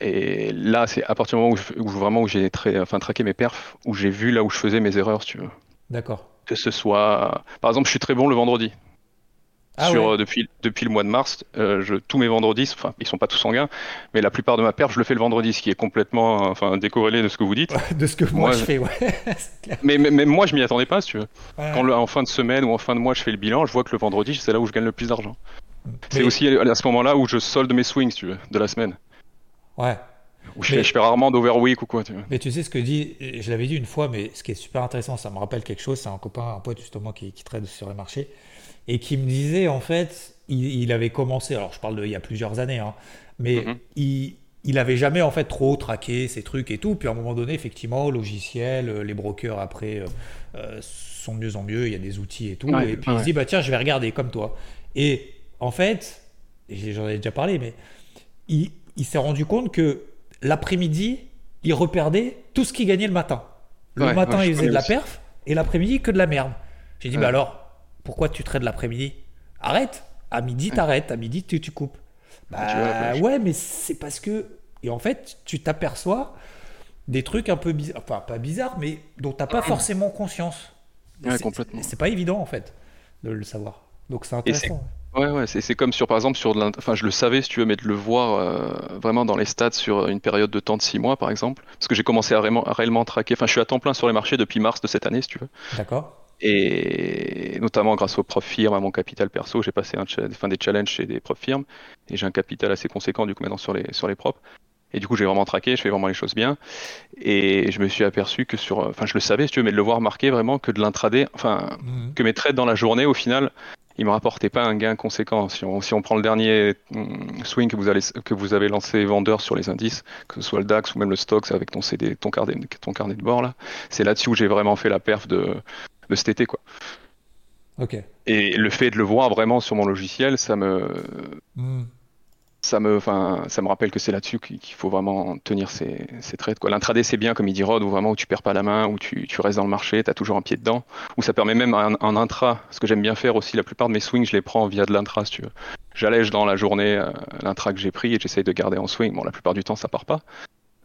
B: et là c'est à partir du moment où, vraiment où j'ai enfin traqué mes perfs où j'ai vu là où je faisais mes erreurs si tu veux
A: d'accord
B: que ce soit. Par exemple, je suis très bon le vendredi. Ah sur, euh, depuis, depuis le mois de mars, euh, je, tous mes vendredis, enfin ils sont pas tous sanguins, mais la plupart de ma perte, je le fais le vendredi, ce qui est complètement enfin, décorrélé de ce que vous dites.
A: de ce que moi, je fais, ouais.
B: mais, mais, moi je m'y attendais pas, si tu veux. Quand en fin de semaine ou en fin de mois je fais le bilan, je vois que le vendredi c'est là où je gagne le plus d'argent. C'est aussi à ce moment-là où je solde mes swings, tu veux, de la semaine.
A: Ouais.
B: je, fais rarement d'overweek ou quoi. Tu
A: Mais tu sais ce que dit, je l'avais dit une fois, mais ce qui est super intéressant, ça me rappelle quelque chose, c'est un copain, un pote justement qui, qui trade sur les marchés et qui me disait en fait, il, avait commencé, alors je parle de il y a plusieurs années, hein, mais mhm. il, il avait jamais en fait trop traqué ces trucs et tout. Puis à un moment donné, effectivement, logiciel, euh, les brokers après euh, euh, sont de mieux en mieux, il y a des outils et tout. et puis il se dit, bah tiens, je vais regarder comme toi. Et en fait, j'en ai déjà parlé, mais il, il s'est rendu compte que l'après-midi, il reperdait tout ce qu'il gagnait le matin. Le matin, il faisait de la perf, et l'après-midi, que de la merde. J'ai dit, bah alors, pourquoi tu trades l'après-midi? Arrête À midi, t'arrêtes. À midi, tu, tu coupes. Bah ouais, mais c'est parce que. Et en fait, tu t'aperçois des trucs un peu bizarres. Enfin, pas bizarres, mais dont t'as pas forcément conscience.
B: Ouais, complètement.
A: C'est pas évident, en fait, de le savoir. Donc c'est intéressant.
B: Ouais, ouais, c'est comme sur, par exemple, sur de enfin, je le savais, si tu veux, mais de le voir euh, vraiment dans les stats sur une période de temps de 6 mois, par exemple. Parce que j'ai commencé à réellement, à réellement traquer, enfin, je suis à temps plein sur les marchés depuis mars de cette année, si tu veux.
A: D'accord.
B: Et notamment grâce aux prof firmes, à mon capital perso, j'ai passé un enfin, des challenges chez des prof firmes et j'ai un capital assez conséquent du coup maintenant sur les, sur les propres. Et du coup, j'ai vraiment traqué, je fais vraiment les choses bien. Et je me suis aperçu que sur, enfin, je le savais, si tu veux, mais de le voir marquer vraiment que de l'intraday, enfin, mhm. que mes trades dans la journée, au final, ils me rapportaient pas un gain conséquent. Si on, si on prend le dernier mm, swing que vous, allez, que vous avez lancé vendeur sur les indices, que ce soit le DAX ou même le Stoxx avec ton CD, ton carnet, ton carnet de bord là, c'est là-dessus où j'ai vraiment fait la perf de, de cet été, quoi.
A: Ok.
B: Et le fait de le voir vraiment sur mon logiciel, ça me, hmm. Ça me, ça me rappelle que c'est là-dessus qu'il faut vraiment tenir ses, trades. Quoi. L'intraday, c'est bien, comme il dit Rod, où vraiment où tu perds pas la main, où tu, tu restes dans le marché, tu as toujours un pied dedans, où ça permet même en intra. Ce que j'aime bien faire aussi, la plupart de mes swings, je les prends via de l'intra, si tu veux. J'allège dans la journée euh, l'intra que j'ai pris et j'essaye de garder en swing. Bon, la plupart du temps, ça part pas.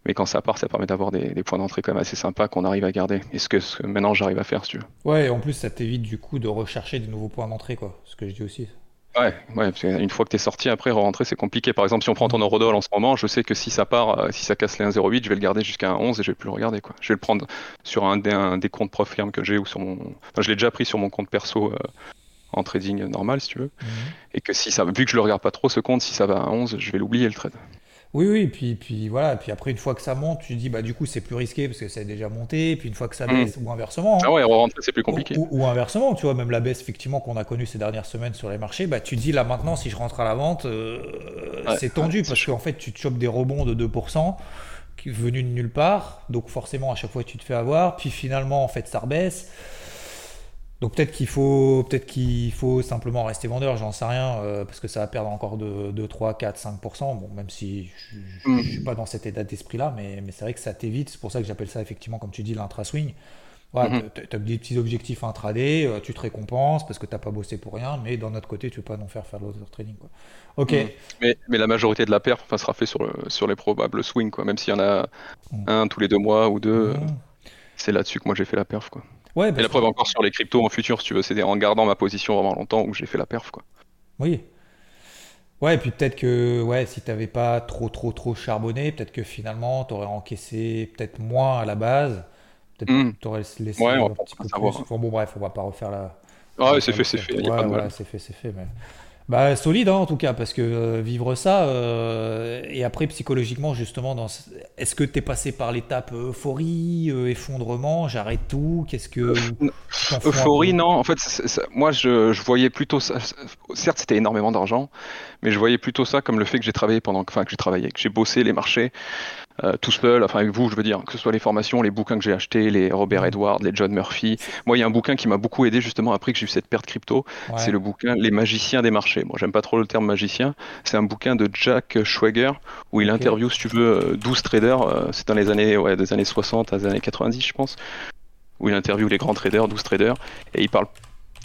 B: Mais quand ça part, ça permet d'avoir des, points d'entrée quand même assez sympas qu'on arrive à garder. Et ce que, maintenant j'arrive à faire, si tu veux.
A: Ouais, et en plus, ça t'évite du coup de rechercher des nouveaux points d'entrée, quoi. Ce que je dis aussi.
B: Ouais, ouais, parce une fois que tu es sorti, après, rentrer c'est compliqué. Par exemple, si on prend ton Eurodoll en ce moment, je sais que si ça part, euh, si ça casse les 1,08, je vais le garder jusqu'à un 11 et je vais plus le regarder, quoi. Je vais le prendre sur un, des comptes prof firme que j'ai ou sur mon. Enfin, je l'ai déjà pris sur mon compte perso. Euh, en trading normal si tu veux mhm. et que si ça vu que je le regarde pas trop ce compte si ça va à 11 je vais l'oublier le trade
A: oui, oui, puis, puis voilà, puis après, une fois que ça monte, tu dis, bah du coup, c'est plus risqué parce que ça a déjà monté, puis une fois que ça baisse, mm. ou inversement.
B: Hein. Ah ouais, rentrer, c'est plus compliqué.
A: Ou, inversement, tu vois, même la baisse, effectivement, qu'on a connue ces dernières semaines sur les marchés, bah tu dis, là maintenant, si je rentre à la vente, euh, c'est tendu parce qu'en fait, tu te chopes des rebonds de 2% venus de nulle part, donc forcément, à chaque fois, tu te fais avoir, puis finalement, en fait, ça rebaisse. Donc peut-être qu'il faut, peut-être qu'il faut simplement rester vendeur, j'en sais rien, euh, parce que ça va perdre encore de, 2, 3, 4, 5%. Bon, même si je ne suis pas dans cet état d'esprit-là, mais, mais c'est vrai que ça t'évite. C'est pour ça que j'appelle ça effectivement, comme tu dis, l'intra-swing. Voilà, mm-hmm. tu as des petits objectifs intraday, euh, tu te récompenses parce que tu n'as pas bossé pour rien, mais d'un autre côté, tu ne veux pas non faire faire de l'autre trading. Quoi. Ok. Mm.
B: Mais, mais, la majorité de la perf sera fait sur, sur les probables swings, quoi. même s'il y en a mm. un tous les deux mois ou deux. Mm. C'est là-dessus que moi j'ai fait la perf. Quoi.
A: Ouais,
B: et la preuve encore sur les cryptos en futur, si tu veux, c'est en gardant ma position vraiment longtemps où j'ai fait la perf, quoi.
A: Oui. Ouais, et puis peut-être que ouais, si t'avais pas trop trop trop charbonné, peut-être que finalement tu aurais encaissé peut-être moins à la base. Peut-être hmm. que tu aurais laissé
B: un petit peu plus.
A: Enfin, bon bref, on va pas refaire la.
B: Ah ouais, c'est fait, c'est fait.
A: Ouais, voilà, c'est fait, c'est fait. Mais... Bah, solide hein, en tout cas, parce que euh, vivre ça, euh, et après psychologiquement justement, dans... est-ce que tu es passé par l'étape euphorie, euh, effondrement, j'arrête tout, qu'est-ce que...
B: Euphorie, non, en fait, moi je, je, voyais plutôt ça, certes c'était énormément d'argent, mais je voyais plutôt ça comme le fait que j'ai travaillé pendant, enfin que j'ai travaillé, que j'ai bossé les marchés, euh, tout seul, enfin avec vous, je veux dire, que ce soit les formations, les bouquins que j'ai achetés, les Robert Edwards, les John Murphy. Moi, il y a un bouquin qui m'a beaucoup aidé justement après que j'ai eu cette perte crypto. C'est le bouquin Les magiciens des marchés. Moi, j'aime pas trop le terme magicien. C'est un bouquin de Jack Schwager où il interviewe, si tu veux, 12 euh, traders. Euh, c'est dans les années, ouais, des années 60 à des années 90, je pense. Où il interviewe les grands traders, 12 traders, et il parle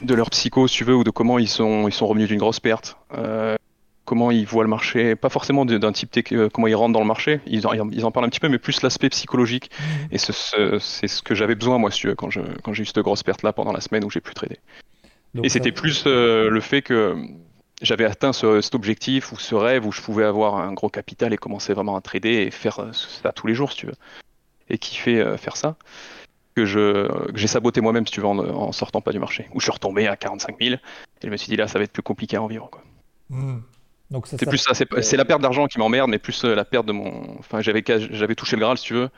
B: de leur psycho, si tu veux, ou de comment ils sont, ils sont revenus d'une grosse perte. Euh, comment ils voient le marché, pas forcément d'un type euh, comment ils rentrent dans le marché, ils en, ils en parlent un petit peu, mais plus l'aspect psychologique. Mmh. Et c'est ce, que j'avais besoin, moi, quand j'ai quand eu cette grosse perte-là pendant la semaine où j'ai pu trader. et c'était plus le fait que j'avais atteint cet objectif ou ce rêve où je pouvais avoir un gros capital et commencer vraiment à trader et faire ça tous les jours, si tu veux. Et kiffer faire ça que je j'ai saboté moi-même si tu veux en, sortant pas du marché où je suis retombé à 45 000 et je me suis dit là ça va être plus compliqué à en vivre quoi. Hmm. Donc c'est plus ça, c'est la perte d'argent qui m'emmerde mais plus euh, la perte de mon enfin j'avais j'avais touché le Graal si tu veux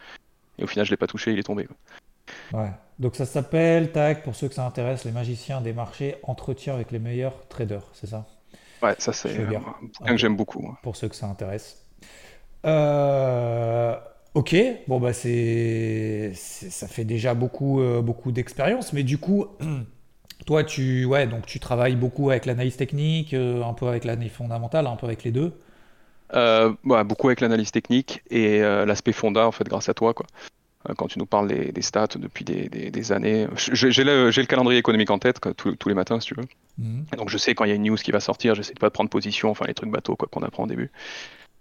B: et au final je l'ai pas touché il est tombé.
A: Ouais. Donc ça s'appelle tac pour ceux que ça intéresse les magiciens des marchés entretien avec les meilleurs traders c'est ça?
B: Ouais ça c'est un bouquin que j'aime beaucoup.
A: Pour ceux que ça intéresse. Euh, Ok, bon bah c'est, ça fait déjà beaucoup, euh, beaucoup d'expérience, mais du coup, toi tu, ouais, donc tu travailles beaucoup avec l'analyse technique, euh, un peu avec l'analyse fondamentale, un peu avec les deux.
B: Euh, beaucoup avec l'analyse technique et l'aspect fonda en fait grâce à toi quoi. Quand tu nous parles des, stats depuis des, années, j'ai le, calendrier économique en tête tous, les matins si tu veux. Mhm. Donc je sais quand il y a une news qui va sortir, j'essaie de pas de prendre position, enfin les trucs bateaux quoi qu'on apprend au début.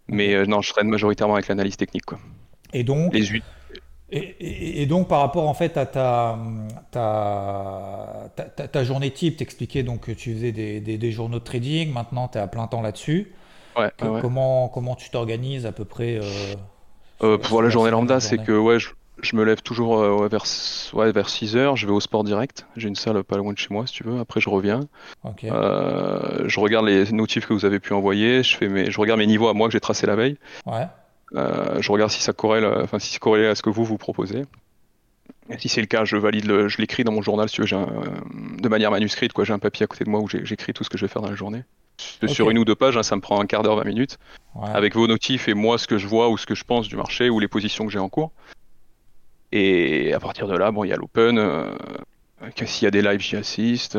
B: Mais non, je traîne majoritairement avec l'analyse technique quoi.
A: Et donc, et, donc par rapport en fait à ta, ta, ta, journée type, t'expliquais donc que tu faisais des, des, journaux de trading, maintenant tu es à plein temps là-dessus.
B: Ouais,
A: Comment, comment tu t'organises à peu près euh,
B: euh Pour la journée lambda, c'est que ouais, je, je, me lève toujours euh, vers, ouais, vers 6 heures, je vais au sport direct. J'ai une salle pas loin de chez moi si tu veux. Après, je reviens. Euh, je regarde les notifs que vous avez pu envoyer, je, fais mes, je regarde mes niveaux à moi que j'ai tracé la veille.
A: Ouais.
B: Euh, je regarde si ça corrèle, euh, enfin si c'est corrélé à ce que vous vous proposez. Et si c'est le cas, je valide, le, je l'écris dans mon journal, si j'ai de manière manuscrite, quoi. J'ai un papier à côté de moi où j'écris tout ce que je vais faire dans la journée. Sur une ou deux pages, hein, ça me prend un quart d'heure, 20 minutes, avec vos notifs et moi ce que je vois ou ce que je pense du marché ou les positions que j'ai en cours. Et à partir de là, bon, il y a l'open. Euh, s'il y a des lives, j'y assiste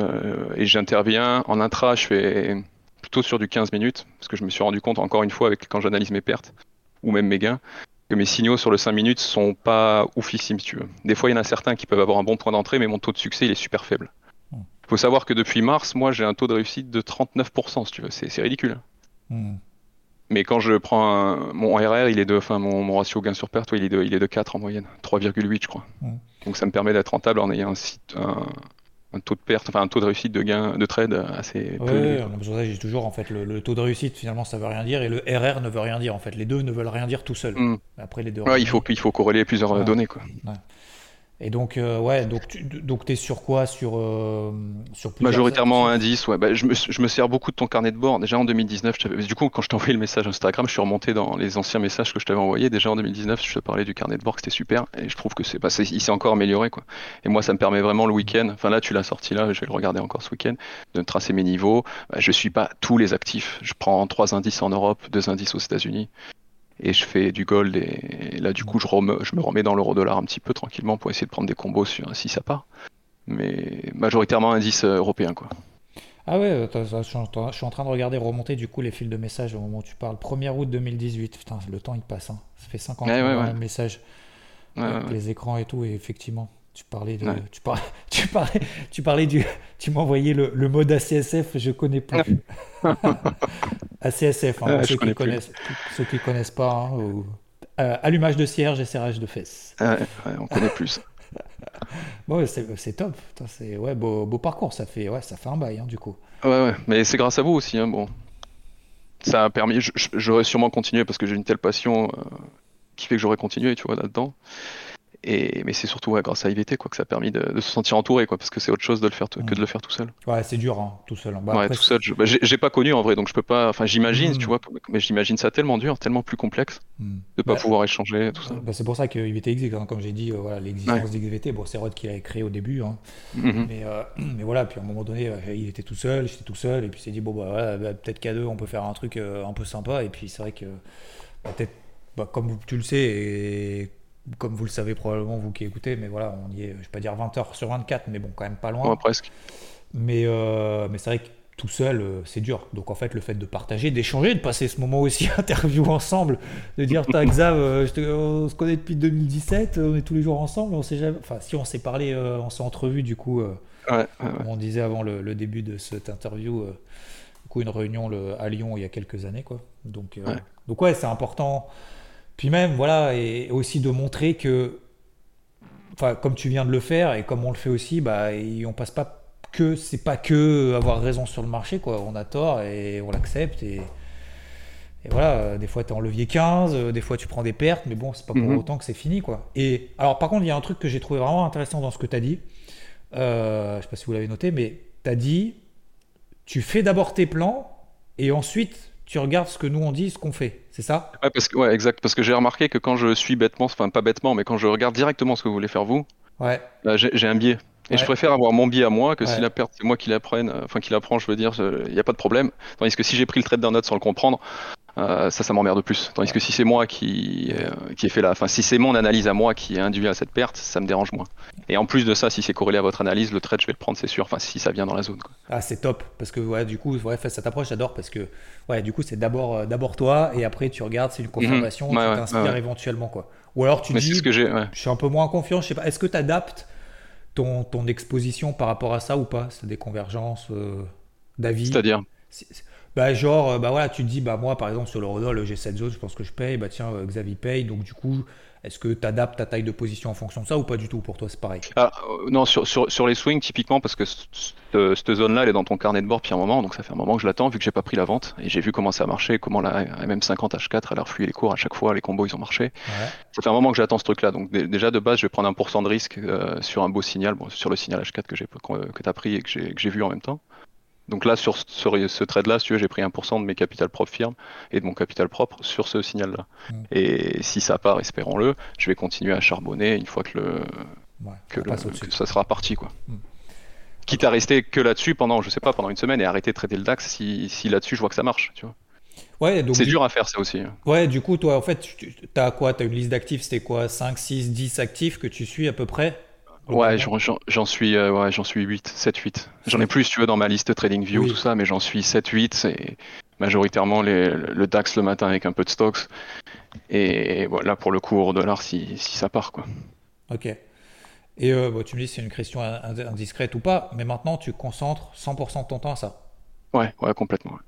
B: et j'interviens en intra. Je fais plutôt sur du 15 minutes parce que je me suis rendu compte encore une fois avec quand j'analyse mes pertes ou même mes gains, que mes signaux sur le 5 minutes sont pas oufissimes, si tu veux. Des fois, il y en a certains qui peuvent avoir un bon point d'entrée, mais mon taux de succès, il est super faible. Il hmm. faut savoir que depuis mars, moi, j'ai un taux de réussite de 39%, si tu veux. C'est ridicule. Hmm. Mais quand je prends mon RR, il est de, enfin, mon, ratio gain sur perte, il, est de, il est de 4 en moyenne, 3,8 je crois. Hmm. Donc ça me permet d'être rentable en ayant un, site, un, un taux de perte, enfin un taux de réussite de gain de trade assez
A: peu. Oui, j'ai toujours en fait le, taux de réussite finalement ça veut rien dire et le RR ne veut rien dire en fait. Les deux ne veulent rien dire tout seuls. Hmm.
B: Après les deux. Ouais, il faut il faut corréler plusieurs données quoi.
A: Et donc, euh, ouais, donc tu donc es sur quoi Sur, euh, sur
B: Majoritairement indice, ouais. Bah, je, me, je, me, sers beaucoup de ton carnet de bord. Déjà en 2019, du coup, quand je t'ai envoyé le message Instagram, je suis remonté dans les anciens messages que je t'avais envoyés. Déjà en 2019, je te parlais du carnet de bord, c'était super. Et je trouve que c'est, bah, il s'est encore amélioré, quoi. Et moi, ça me permet vraiment le week-end, enfin là, tu l'as sorti là, je vais le regarder encore ce week-end, de tracer mes niveaux. Bah, je suis pas tous les actifs. Je prends trois indices en Europe, deux indices aux États-Unis et je fais du gold et, là du coup je, je me remets dans l'euro dollar un petit peu tranquillement pour essayer de prendre des combos sur, si ça part mais majoritairement indice euh, européen quoi
A: ah ouais, je suis en train de regarder remonter du coup les fils de messages au moment où tu parles. 1er août 2018, putain, le temps il passe. Hein. Ça fait 50 ans message. les écrans et tout, et effectivement. Tu parlais de, tu, parlais, tu parlais, tu parlais du, tu m'envoyais le, le, mode ACSF, je connais plus. ACSF, hein, ceux, qui connaissent, ceux qui connaissent pas, hein, euh, allumage de cierge et serrage de fesses.
B: on connaît plus.
A: bon, c'est top, c'est ouais, beau, beau, parcours, ça fait, ouais, ça fait un bail hein, du coup.
B: Ouais, ouais, mais c'est grâce à vous aussi, hein, bon. Ça a permis, j'aurais sûrement continué parce que j'ai une telle passion euh, qui fait que j'aurais continué, tu vois, là-dedans. Et, mais c'est surtout grâce à IVT quoi, que ça a permis de, se sentir entouré, quoi, parce que c'est autre chose de le faire que de le faire tout seul.
A: Ouais, c'est dur, hein, tout seul.
B: Bah, ouais, tout seul. Bah, j'ai pas connu en vrai, donc je peux pas. Enfin, j'imagine, mm. tu vois, mais j'imagine ça tellement dur, tellement plus complexe, mm. de pas bah, pouvoir échanger, tout ça.
A: Bah, c'est pour ça que IVT existe, hein, comme j'ai dit, euh, voilà, l'existence d'IVT, bon, c'est Rod qui l'a créé au début, hein. mm-hmm. mais, euh, mais voilà, puis à un moment donné, euh, il était tout seul, j'étais tout seul, et puis il s'est dit, bon, bah, peut-être qu'à deux, on peut faire un truc un peu sympa, et puis c'est vrai que, peut-être, comme tu le sais, et comme vous le savez probablement, vous qui écoutez, mais voilà, on y est, je vais pas dire 20 heures sur 24, mais bon, quand même pas loin.
B: Ouais, presque.
A: Mais, euh, mais c'est vrai que tout seul, euh, c'est dur. Donc en fait, le fait de partager, d'échanger, de passer ce moment aussi interview ensemble, de dire, t'as Xav, euh, on se connaît depuis 2017, on est tous les jours ensemble, on sait jamais. Enfin, si on s'est parlé, on s'est entrevu du coup. On disait avant le, début de cette interview, du coup, une réunion le, à Lyon il y a quelques années, quoi. Donc, donc ouais, c'est important puis même, voilà, et aussi de montrer que, enfin, comme tu viens de le faire et comme on le fait aussi, bah, on passe pas que c'est pas que avoir raison sur le marché, quoi. On a tort et on l'accepte et, et voilà, des fois tu es en levier 15, des fois tu prends des pertes, mais bon, c'est pas pour mhm. autant que c'est fini, quoi. Et alors, par contre, il y a un truc que j'ai trouvé vraiment intéressant dans ce que tu as dit. Euh, je sais pas si vous l'avez noté, mais tu as dit tu fais d'abord tes plans et ensuite tu regardes ce que nous on dit, ce qu'on fait. C'est ça?
B: Ouais, parce que, ouais, exact. Parce que j'ai remarqué que quand je suis bêtement, enfin pas bêtement, mais quand je regarde directement ce que vous voulez faire vous,
A: ouais.
B: j'ai un biais. Et je préfère avoir mon biais à moi que si la perte, c'est moi qui la prenne, enfin qui la prend, je veux dire, il n'y a pas de problème. Tandis que si j'ai pris le trade d'un autre sans le comprendre, euh, ça, ça m'emmerde plus. Tandis que si c'est moi qui, euh, qui ai fait la, enfin si c'est mon analyse à moi qui est induit à cette perte, ça me dérange moins. Et en plus de ça, si c'est corrélé à votre analyse, le trade je vais le prendre, c'est sûr. Enfin si ça vient dans la zone. Quoi.
A: Ah c'est top parce que ouais du coup ouais cette approche j'adore parce que ouais du coup c'est d'abord euh, d'abord toi et après tu regardes c'est une confirmation, mhm. tu t'inspires éventuellement quoi. Ou alors tu dis,
B: ce que
A: je suis un peu moins confiant, je sais pas, est-ce que tu adaptes ton, ton exposition par rapport à ça ou pas? C'est des convergences d'avis
B: C'est-à-dire?
A: Bah, genre, euh, bah voilà, tu te dis, bah moi par exemple sur le Rodol, j'ai cette zone, je pense que je paye, bah tiens, euh, Xavier paye, donc du coup, est-ce que tu adaptes ta taille de position en fonction de ça ou pas du tout Pour toi, c'est pareil?
B: Ah, euh, Non, sur, sur, sur, les swings, typiquement, parce que cette zone-là, elle est dans ton carnet de bord depuis un moment, donc ça fait un moment que je l'attends, vu que j'ai pas pris la vente, et j'ai vu comment ça a marché, comment la MM50 H4, elle a reflué les cours à chaque fois, les combos, ils ont marché. Ça fait un moment que j'attends ce truc-là, donc déjà de base, je vais prendre un pourcent de risque sur un beau signal, bon, sur le signal H4 que, que tu as pris et que j'ai vu en même temps. Donc là, sur ce, trade-là, si tu veux, j'ai pris 1% de mes capital propres firmes et de mon capital propre sur ce signal-là. Mm. Et si ça part, espérons-le, je vais continuer à charbonner une fois que, le, que, ça sera parti. Quoi. Mm. Quitte à rester que là-dessus pendant, je sais pas, pendant une semaine et arrêter de trader le DAX si, si là-dessus je vois que ça marche. Tu vois.
A: Ouais,
B: c'est dur à faire ça aussi. Hein.
A: Ouais, du coup, toi, en fait, tu as quoi? Tu as une liste d'actifs, c'était quoi? 5, 6, 10 actifs que tu suis à peu près?
B: Ouais, j'en suis, euh, ouais, j'en suis 8, 7, 8. J'en ai plus, tu veux, dans ma liste TradingView, tout ça, mais j'en suis 7, 8. C'est majoritairement les, le DAX le matin avec un peu de stocks. Et voilà, pour le cours dollar, si, si ça part, quoi.
A: Ok. Et euh, tu me dis c'est une question indiscrète ou pas, mais maintenant tu concentres 100% de ton temps à ça.
B: Ouais, ouais, complètement.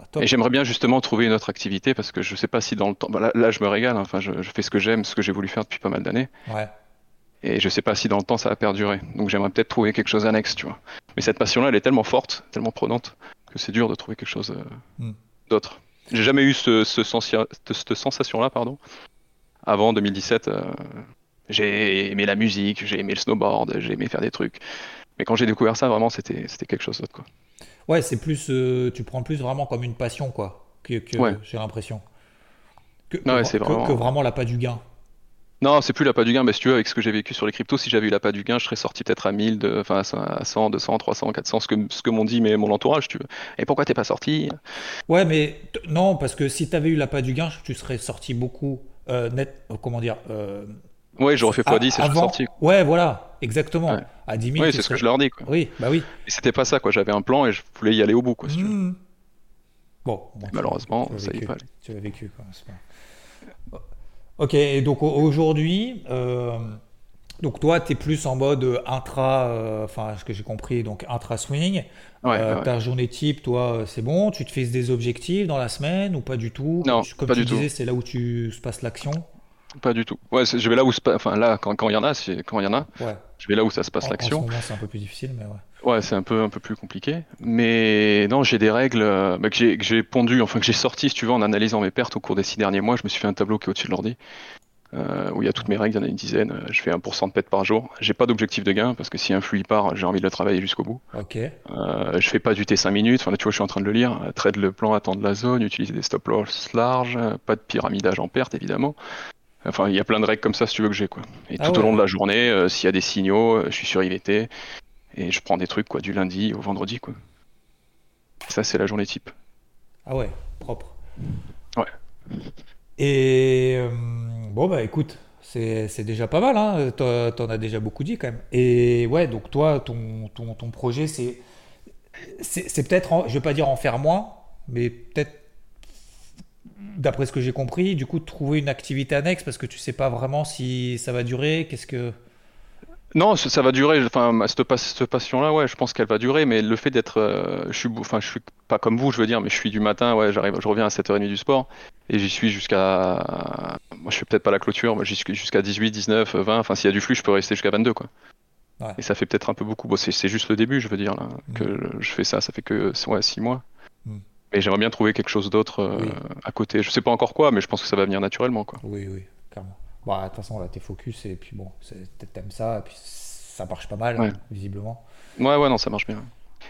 B: Ah, et j'aimerais bien justement trouver une autre activité parce que je sais pas si dans le temps. Bah, là, je me régale, hein. enfin, je, je, fais ce que j'aime, ce que j'ai voulu faire depuis pas mal d'années.
A: Ouais.
B: Et je sais pas si dans le temps ça va perdurer. Donc j'aimerais peut-être trouver quelque chose annexe, tu vois. Mais cette passion-là, elle est tellement forte, tellement prenante, que c'est dur de trouver quelque chose euh, hmm. d'autre. J'ai jamais eu ce, cette sensation-là, pardon. Avant 2017, euh, j'ai aimé la musique, j'ai aimé le snowboard, j'ai aimé faire des trucs. Mais quand j'ai découvert ça, vraiment, c'était quelque chose d'autre, quoi.
A: Ouais, c'est plus, euh, tu prends plus vraiment comme une passion, quoi. Que, j'ai l'impression. Que, vraiment... que, vraiment la pas du gain.
B: Non, c'est plus la pas du gain, mais si tu veux, avec ce que j'ai vécu sur les cryptos, si j'avais eu la pas du gain, je serais sorti peut-être à 1000, de, enfin à 100, 200, 300, 400, ce que, ce que m'ont dit mais mon entourage, tu veux. Et pourquoi t'es pas sorti?
A: Ouais, mais non, parce que si t'avais eu la pas du gain, tu serais sorti beaucoup euh, net, euh, comment dire euh,
B: Ouais, j'aurais fait x10 et je serais sorti.
A: Ouais, voilà, exactement. À 10 000.
B: Oui, c'est ce que je leur dis. Quoi.
A: Oui, bah oui.
B: Et c'était pas ça, quoi. J'avais un plan et je voulais y aller au bout, quoi. Si tu veux.
A: Mmh. Bon,
B: malheureusement, ça y est
A: pas allé. Tu l'as vécu, quoi. Ok, et donc aujourd'hui, euh, donc toi, tu es plus en mode intra, euh, enfin, ce que j'ai compris, donc intra-swing.
B: Euh,
A: ta journée type, toi, c'est bon? Tu te fais des objectifs dans la semaine ou pas du tout?
B: Non,
A: Comme
B: pas
A: tu
B: du
A: disais, c'est là où tu se passe l'action?
B: Pas du tout. Ouais, je vais là où, enfin là, quand il y en a, quand il y en a,
A: ouais.
B: Je vais là où ça se passe l'action.
A: C'est un peu plus difficile, mais ouais.
B: Ouais, c'est un peu, un peu plus compliqué. Mais non, j'ai des règles euh, bah, que j'ai pondues, enfin que j'ai sorties, si tu veux, en analysant mes pertes au cours des six derniers mois. Je me suis fait un tableau qui est au-dessus de l'ordi, euh, où il y a toutes mes règles, il y en a une dizaine. Euh, je fais 1% de pète par jour. J'ai pas d'objectif de gain, parce que si un flux part, j'ai envie de le travailler jusqu'au bout.
A: Ok.
B: Euh, je fais pas du T5 minutes. Enfin, là, tu vois, je suis en train de le lire. Trade le plan, attendre la zone, utiliser des stop loss larges, pas de pyramidage en perte, évidemment. Enfin, il y a plein de règles comme ça, si tu veux que j'ai, quoi. Et ah tout au long de la journée, s'il y a des signaux, je suis sur IVT et je prends des trucs quoi du lundi au vendredi quoi. Ça c'est la journée type.
A: Ah ouais, propre.
B: Ouais.
A: Et euh, bon bah écoute, c'est déjà pas mal, hein. T'en as déjà beaucoup dit quand même. Et ouais, donc toi, ton, ton, ton projet, c'est c'est peut-être, je vais pas dire en faire moins, mais peut-être d'après ce que j'ai compris, du coup, trouver une activité annexe parce que tu sais pas vraiment si ça va durer. Qu'est-ce que
B: non, ça va durer. Enfin, cette, cette passion-là, ouais, je pense qu'elle va durer. Mais le fait d'être, euh, je suis, enfin, je suis pas comme vous, je veux dire, mais je suis du matin. Ouais, j'arrive, je reviens à 7h30 du sport et j'y suis jusqu'à. Moi, je fais peut-être pas la clôture. Moi, j'y suis jusqu'à 18, 19, 20. Enfin, s'il y a du flux, je peux rester jusqu'à 22, quoi. Et ça fait peut-être un peu beaucoup. Bon, c'est juste le début, je veux dire, là, que mm. je fais ça. Ça fait que ouais, six mois. Mm. Mais j'aimerais bien trouver quelque chose d'autre euh, à côté. Je sais pas encore quoi, mais je pense que ça va venir naturellement. Quoi.
A: Oui, oui, clairement. Bah, de toute façon, là, t'es focus et puis bon, t'aimes ça, et puis ça marche pas mal, visiblement.
B: Ouais, ouais, non, ça marche bien.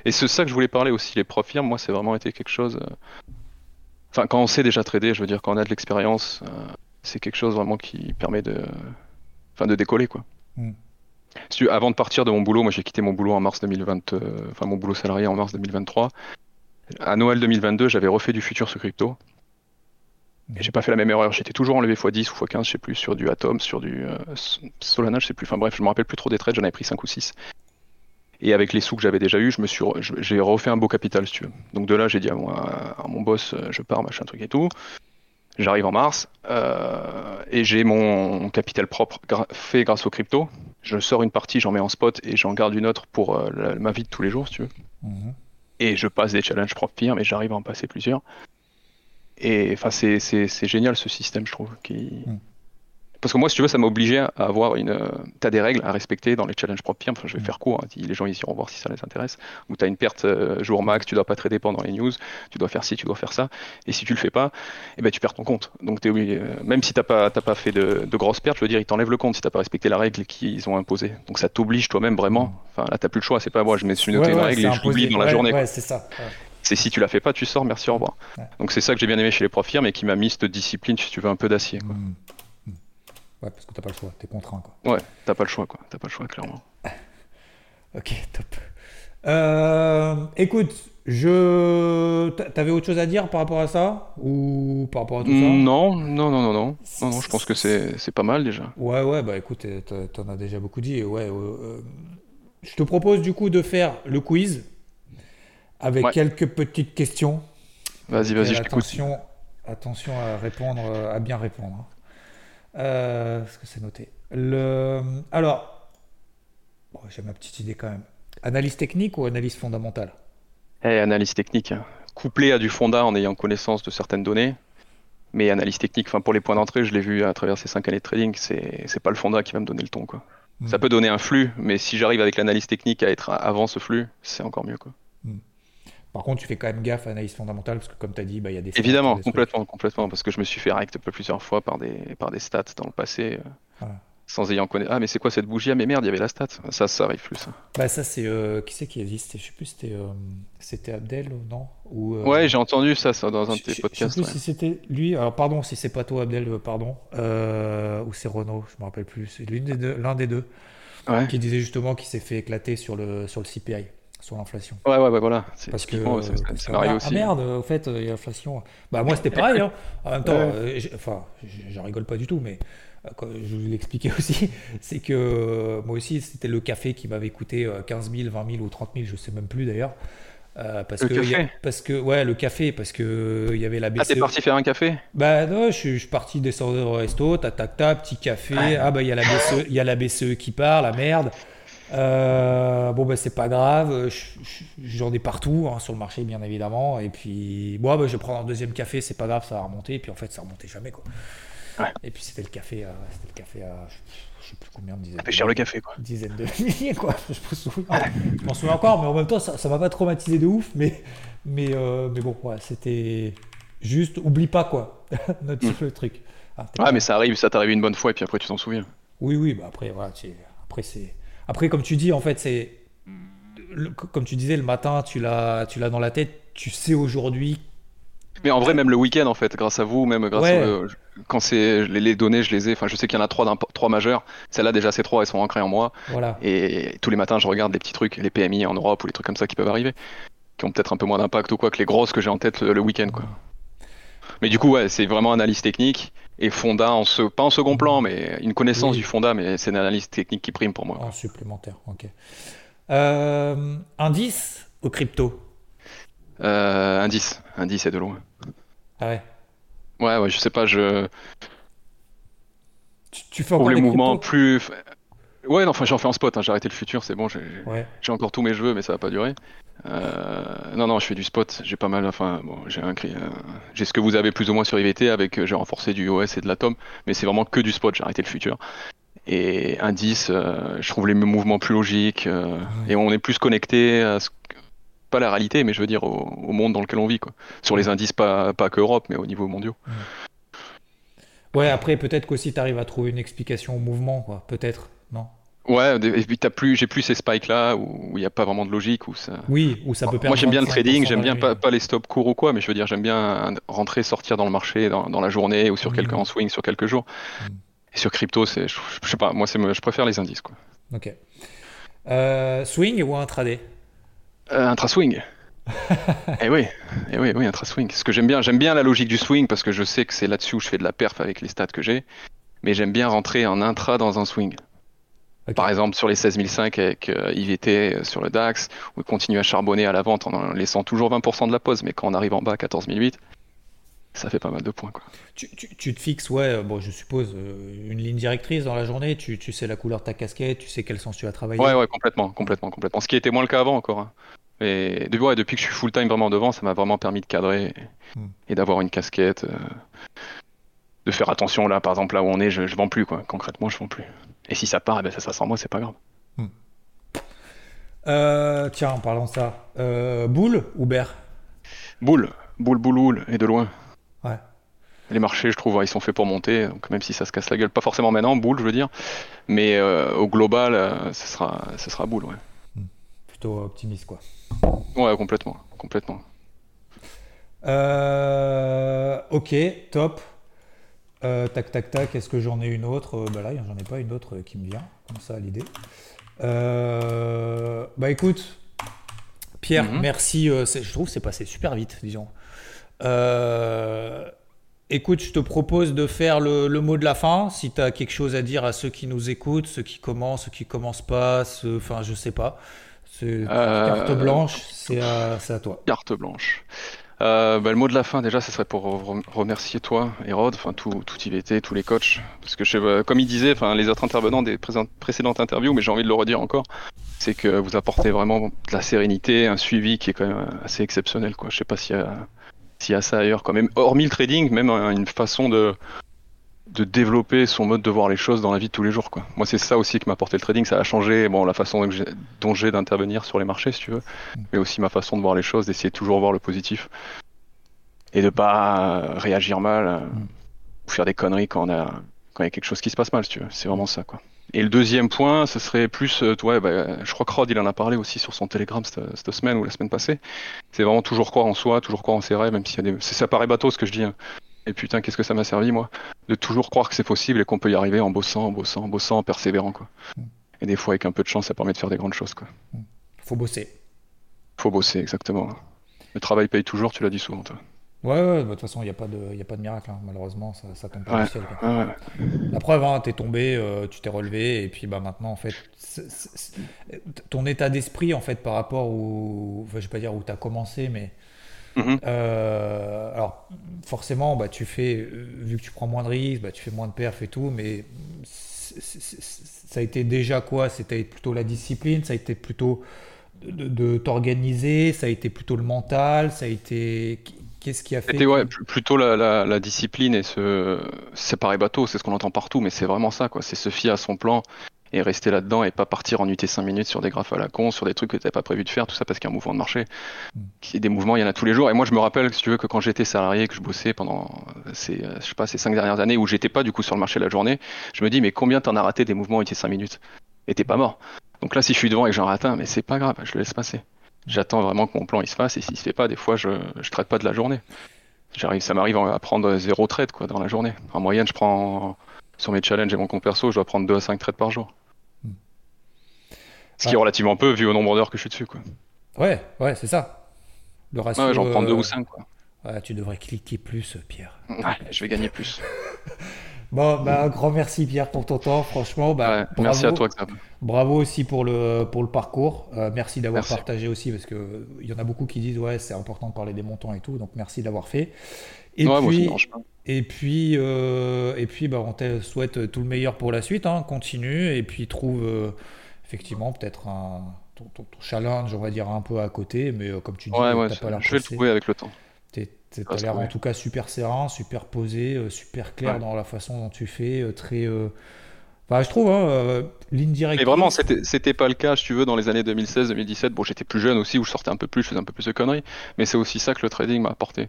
B: Et c'est ça que je voulais parler aussi, les profs moi, c'est vraiment été quelque chose. Euh, enfin, quand on sait déjà trader, je veux dire, quand on a de l'expérience, euh, c'est quelque chose vraiment qui permet de, enfin, de décoller, quoi. Hmm. Avant de partir de mon boulot, moi j'ai quitté mon boulot en mars 2020, euh, enfin mon boulot salarié en mars 2023. À Noël 2022, j'avais refait du futur sur crypto. Et j'ai pas fait la même erreur. J'étais toujours enlevé x10 ou x15, je sais plus, sur du Atom, sur du Solana, je sais plus. Enfin bref, je me rappelle plus trop des trades, j'en avais pris 5 ou 6. Et avec les sous que j'avais déjà eu, je me suis, j'ai refait un beau capital, si tu veux. Donc de là, j'ai dit à, mon boss, euh, je pars, machin truc et tout. J'arrive en mars euh, et j'ai mon capital propre fait grâce aux crypto. Je sors une partie, j'en mets en spot et j'en garde une autre pour euh, ma vie de tous les jours, si tu veux. Mhm. Et je passe des challenges propres pires, mais j'arrive à en passer plusieurs. Et enfin, c'est génial ce système, je trouve, qui, mhm. Parce que moi, si tu veux, ça m'a obligé à avoir une. Euh, tu as des règles à respecter dans les challenges propres Enfin, je vais faire court, hein, les gens ils iront voir si ça les intéresse. Où tu as une perte euh, jour max, tu dois pas trader pendant les news, tu dois faire ci, tu dois faire ça. Et si tu le fais pas, eh ben, tu perds ton compte. Donc, obligé, euh, même si tu n'as pas, pas fait de, grosses pertes, je veux dire, ils t'enlèvent le compte si tu pas respecté la règle qu'ils ont imposée. Donc, ça t'oblige toi-même vraiment. Enfin, là, tu plus le choix. C'est pas moi, je me suis noté une règle et je l'oublie dans la journée.
A: Ouais, c'est ça.
B: C'est si tu la fais pas, tu sors, merci, au revoir. Donc, c'est ça que j'ai bien aimé chez les profs mais qui m'a mis cette discipline, si tu veux, un peu d'acier.
A: Ouais, parce que t'as pas le choix, t'es contraint. Quoi.
B: Ouais, t'as pas le choix, quoi. T'as pas le choix, clairement.
A: ok, top. Euh, écoute, je. T'avais autre chose à dire par rapport à ça? Ou par rapport à tout ça?
B: Non, non, non, non, non. Non, non, je pense que c'est pas mal déjà.
A: Ouais, ouais, bah écoute, t'en as déjà beaucoup dit. Ouais, euh, je te propose du coup de faire le quiz avec quelques petites questions.
B: Vas-y, vas-y, je t'écoute.
A: Attention, attention à répondre, à bien répondre. Hein. Euh, que c'est noté le... Alors, j'ai ma petite idée quand même. Analyse technique ou analyse fondamentale?
B: Eh, Analyse technique. Hein. Couplé à du fonda en ayant connaissance de certaines données. Mais analyse technique, enfin pour les points d'entrée, je l'ai vu à travers ces 5 années de trading, c'est pas le fonda qui va me donner le ton. Quoi. Ça hmm. peut donner un flux, mais si j'arrive avec l'analyse technique à être avant ce flux, c'est encore mieux. Quoi. Hmm.
A: Par contre, tu fais quand même gaffe à l'analyse fondamentale parce que, comme tu as dit, bah, il y a des.
B: Évidemment, complètement, complètement, parce que je me suis fait rect plusieurs fois par des, par des stats dans le passé. Euh, sans ayant connaître. Ah, mais c'est quoi cette bougie? Ah, mais merde, il y avait la stat. Ça, ça arrive plus. Ça.
A: Bah, ça, c'est. Euh, qui c'est qui existe? Je sais plus, c'était euh, c'était Abdel, non Ou,
B: Ouais, j'ai entendu ça, ça, dans un de tes podcasts.
A: Je sais plus si c'était lui. Alors, pardon, si c'est pas toi, Abdel, pardon. ou c'est Renault, je me rappelle plus. C'est l'un des deux. L'un des deux Qui disait justement qu'il s'est fait éclater sur le, sur le CPI sur l'inflation.
B: Ouais, ouais, ouais, voilà.
A: Parce que, ça, m'arrive aussi. Ah merde, au fait, il y a l'inflation. Bah, moi, c'était pareil. Hein. En même temps, euh, enfin, je rigole pas du tout, mais euh, je vous l'expliquais aussi, c'est que euh, moi aussi, c'était le café qui m'avait coûté 15 000, 20 000 ou 30 000, je sais même plus d'ailleurs. parce
B: le que, café.
A: parce que ouais le café parce que il y avait la BCE.
B: Ah t'es parti faire un café?
A: Bah non je, suis, parti descendre au resto, tac tac tac, petit café. Ah bah il y a la BCE, il y a la BCE qui part, la merde. Euh, bon, ben c'est pas grave, j'en ai partout hein, sur le marché, bien évidemment. Et puis, bon, bah, je vais prendre un deuxième café, c'est pas grave, ça va remonter. Et puis en fait, ça remontait jamais, quoi. Et puis c'était le café, à, c'était le café à, je sais plus combien de dizaines.
B: Ça fait cher le café, quoi.
A: Dizaines de milliers, quoi. Je m'en souviens, encore, mais en même temps, ça, m'a pas traumatisé de ouf. Mais, mais, euh, mais bon, ouais, c'était juste, oublie pas, quoi, notre mm. truc.
B: Ah, mais ça arrive, ça t'arrive une bonne fois, et puis après, tu t'en souviens.
A: Oui, oui, bah après, voilà, après, c'est après, comme tu dis, en fait, c'est. Comme tu disais, le matin, tu l'as, tu l'as dans la tête, tu sais aujourd'hui.
B: Mais en vrai, même le week-end, en fait, grâce à vous, même grâce quand c'est les, données, je les ai. Enfin, je sais qu'il y en a trois, trois majeurs. Celles-là, déjà, ces trois, elles sont ancrées en moi.
A: Voilà.
B: Et tous les matins, je regarde des petits trucs, les PMI en Europe ou les trucs comme ça qui peuvent arriver, qui ont peut-être un peu moins d'impact ou quoi que les grosses que j'ai en tête le, week-end, quoi. Mais du coup, ouais, c'est vraiment analyse technique et fonda, en ce, pas en second plan, mais une connaissance du fonda, mais c'est une analyse technique qui prime pour moi.
A: En supplémentaire, ok. Euh, indice ou crypto?
B: Euh, Indice, indice et de loin.
A: Ah ouais
B: Ouais, ouais, je sais pas, je.
A: Tu, fais encore pour
B: les mouvements plus. Ouais, non, enfin j'en fais en spot, hein, j'ai arrêté le futur, c'est bon, j'ai encore tous mes cheveux, mais ça va pas durer. Euh, non, non, je fais du spot, j'ai pas mal, enfin bon, j'ai un, j'ai ce que vous avez plus ou moins sur IVT avec, euh, j'ai renforcé du OS et de l'Atom, mais c'est vraiment que du spot, j'ai arrêté le futur. Et indice, je trouve les mouvements plus logiques et on est plus connecté à ce pas la réalité, mais je veux dire au, monde dans lequel on vit, quoi. Sur les indices, pas, pas qu'Europe, mais au niveau mondial.
A: Ouais, après, peut-être qu'aussi tu arrives à trouver une explication au mouvement, quoi. Peut-être, non?
B: Ouais, et puis t'as plus, j'ai plus ces spikes là où il n'y a pas vraiment de logique. Où ça...
A: Oui, où ça peut
B: Moi j'aime bien le trading, j'aime bien pas, pas, les stops courts ou quoi, mais je veux dire, j'aime bien rentrer, sortir dans le marché dans, dans la journée ou sur quelques en swing sur quelques jours. Mmh. Et sur crypto, c'est, je, sais pas, moi je préfère les indices. Quoi.
A: Ok. Euh, swing ou intraday?
B: Euh, Intra-swing. eh oui, eh oui, oui, intra-swing. Ce que j'aime bien, j'aime bien la logique du swing parce que je sais que c'est là-dessus où je fais de la perf avec les stats que j'ai. Mais j'aime bien rentrer en intra dans un swing. Par exemple, sur les 16005 avec euh, IVT euh, sur le DAX, où il continue à charbonner à la vente en laissant toujours 20% de la pause, mais quand on arrive en bas à 14008, ça fait pas mal de points. Quoi.
A: Tu, te fixes, ouais, bon, je suppose, une ligne directrice dans la journée, tu, sais la couleur de ta casquette, tu sais quel sens tu vas travailler.
B: Ouais, ouais, complètement, complètement, complètement. Ce qui était moins le cas avant encore. Hein. Et depuis, depuis que je suis full time vraiment devant, ça m'a vraiment permis de cadrer et, hmm. d'avoir une casquette, euh, de faire attention là, par exemple là où on est, je, je vends plus quoi. Concrètement, je vends plus. Et si ça part, eh ben ça, ça sent moi, c'est pas grave. Hmm.
A: Euh, tiens, en parlant de ça, euh, boule ou bear
B: Boule, boule, boule, boule, et de loin.
A: Ouais.
B: Les marchés, je trouve, ils sont faits pour monter, donc même si ça se casse la gueule, pas forcément maintenant, boule, je veux dire, mais au global, ce sera, ce sera boule, ouais
A: optimiste, quoi.
B: Ouais, complètement, complètement.
A: Euh, ok, top. Euh, tac, tac, tac. Est-ce que j'en ai une autre? Euh, Bah là, j'en ai pas une autre qui me vient comme ça à l'idée. bah écoute, Pierre, mhm. merci. je trouve que c'est passé super vite, disons. écoute, je te propose de faire le, mot de la fin. Si tu as quelque chose à dire à ceux qui nous écoutent, ceux qui commencent, ceux qui commencent pas, enfin, je sais pas. Carte blanche, c'est à, toi.
B: Carte blanche. Euh, bah, le mot de la fin, déjà, ce serait pour remercier toi, Hérode, enfin tout, tout IVT, tous les coachs, parce que je, comme il disait, enfin les autres intervenants des précédentes interviews, mais j'ai envie de le redire encore, c'est que vous apportez vraiment de la sérénité, un suivi qui est quand même assez exceptionnel, quoi. Je sais pas s'il y a, s'il y a ça ailleurs, quand même. Hormis le trading, même une façon de, de développer son mode de voir les choses dans la vie de tous les jours. Quoi. Moi, c'est ça aussi qui m'a apporté le trading. Ça a changé bon, la façon dont j'ai d'intervenir sur les marchés, si tu veux, mais aussi ma façon de voir les choses, d'essayer de toujours voir le positif et de pas réagir mal euh, ou faire des conneries quand on a quand il y a quelque chose qui se passe mal, si tu veux. C'est vraiment ça, quoi. Et le deuxième point, ce serait plus, euh, ouais, bah, je crois que Rod, il en a parlé aussi sur son Telegram cette, semaine ou la semaine passée. C'est vraiment toujours croire en soi, toujours croire en ses rêves, même si des... ça paraît bateau ce que je dis. Hein. Et putain, qu'est-ce que ça m'a servi, moi, de toujours croire que c'est possible et qu'on peut y arriver en bossant, en bossant, en bossant, en persévérant, quoi. Mm. Et des fois, avec un peu de chance, ça permet de faire des grandes choses, quoi. Mm.
A: Faut bosser.
B: Faut bosser, exactement. Le travail paye toujours, tu l'as dit souvent, toi.
A: Ouais, ouais, de toute façon, il n'y a, pas de, a pas de miracle, hein. malheureusement, ça, ça tombe pas du ciel. La preuve, hein, t'es tombé, euh, tu t'es relevé, et puis bah, maintenant, en fait, ton état d'esprit, en fait, par rapport au. Enfin, je vais pas dire où t'as commencé, mais Mhm. Euh, alors, forcément, bah, tu fais, euh, vu que tu prends moins de risques, bah, tu fais moins de perf et tout, mais ça a été déjà quoi? C'était plutôt la discipline, ça a été plutôt de, t'organiser, ça a été plutôt le mental, ça a été. Qu'est-ce qui a fait
B: C'était ouais, plutôt la, discipline et ce séparer bateau, c'est ce qu'on entend partout, mais c'est vraiment ça, quoi. C'est se fier à son plan et rester là-dedans et pas partir en UT 5 minutes sur des graphes à la con, sur des trucs que tu n'avais pas prévu de faire, tout ça parce qu'il y a un mouvement de marché. Mm. Des mouvements, il y en a tous les jours. Et moi, je me rappelle, si tu veux, que quand j'étais salarié, que je bossais pendant ces, je sais pas, ces cinq dernières années où j'étais pas du coup sur le marché la journée, je me dis, mais combien t'en as raté des mouvements UT 5 minutes? Et t'es pas mort. Donc là, si je suis devant et que j'en rate un, mais c'est pas grave, je le laisse passer. J'attends vraiment que mon plan il se fasse et s'il se fait pas, des fois, je, je traite pas de la journée. J'arrive, ça m'arrive à prendre zéro trade quoi dans la journée. En moyenne, je prends sur mes challenges et mon compte perso, je dois prendre 2 à 5 trades par jour. Ce qui est relativement peu vu au nombre d'heures que je suis dessus. Quoi.
A: Ouais, ouais, c'est ça.
B: Le ratio. Ouais, j'en prends deux ou cinq. Quoi.
A: Ouais, tu devrais cliquer plus, Pierre.
B: Ouais, je vais gagner plus.
A: bon, bah, un grand merci, Pierre, pour ton temps. Franchement, bah,
B: merci à toi, Xav.
A: Bravo aussi pour le, pour le parcours. Euh, merci d'avoir partagé aussi, parce qu'il y en a beaucoup qui disent Ouais, c'est important de parler des montants et tout. Donc, merci d'avoir fait. Et puis, et puis, euh, et puis bah, on te souhaite tout le meilleur pour la suite. Hein. Continue et puis trouve. Effectivement peut-être un ton, challenge, on va dire un peu à côté, mais euh, comme tu dis,
B: ouais, ouais, pas l'air je vais le trouver avec le temps.
A: Tu as l'air en tout cas super serein, super posé, euh, super clair dans la façon dont tu fais, euh, très Enfin, je trouve, hein, ligne directe.
B: Mais vraiment, c'était pas le cas, si tu veux, dans les années 2016-2017. Bon, j'étais plus jeune aussi, où je sortais un peu plus, je faisais un peu plus de conneries. Mais c'est aussi ça que le trading m'a apporté.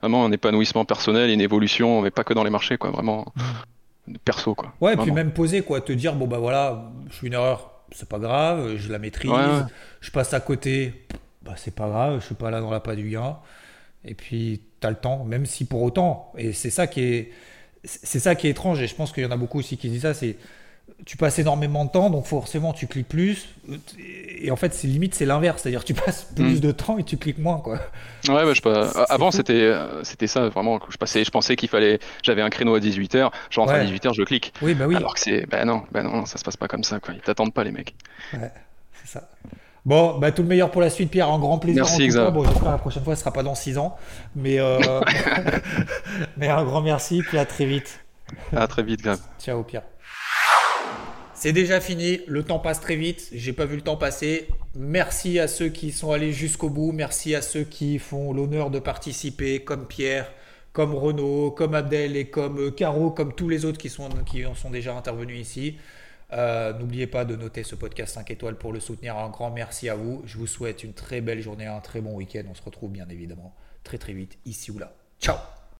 B: Vraiment un épanouissement personnel, une évolution, mais pas que dans les marchés, quoi. Vraiment mmh. perso, quoi.
A: Ouais, et puis même poser, quoi. Te dire, bon, bah voilà, je suis une erreur, c'est pas grave, je la maîtrise. Je passe à côté, bah c'est pas grave, je suis pas là dans la pas du gain. Et puis, tu as le temps, même si pour autant, et c'est ça qui est c'est ça qui est étrange et je pense qu'il y en a beaucoup aussi qui disent ça c'est tu passes énormément de temps, donc forcément tu cliques plus. Et en fait, c'est limite, c'est l'inverse, c'est-à-dire tu passes plus mm. de temps et tu cliques moins, quoi.
B: Ouais, bah, je pas. Avant, c'était c'était ça vraiment. Je passais, je pensais qu'il fallait, j'avais un créneau à 18 h je rentre à 18 h je clique.
A: Oui, bah oui.
B: Alors que c'est, ben non, ben non, ça se passe pas comme ça, quoi. Ils t'attendent pas les mecs.
A: Ouais, c'est ça. Bon, bah, tout le meilleur pour la suite, Pierre. Un grand plaisir.
B: Merci, Xavier.
A: Bon, j'espère la prochaine fois, ce sera pas dans 6 ans. Mais, euh, mais un grand merci, puis à très vite.
B: À très vite, Gab.
A: Ciao, Pierre. C'est déjà fini, le temps passe très vite, j'ai pas vu le temps passer. Merci à ceux qui sont allés jusqu'au bout, merci à ceux qui font l'honneur de participer, comme Pierre, comme Renaud, comme Abdel et comme Caro, comme tous les autres qui, sont, sont déjà intervenus ici. Euh, n'oubliez pas de noter ce podcast 5 étoiles pour le soutenir. Un grand merci à vous. Je vous souhaite une très belle journée, un très bon week-end. On se retrouve bien évidemment très très vite ici ou là. Ciao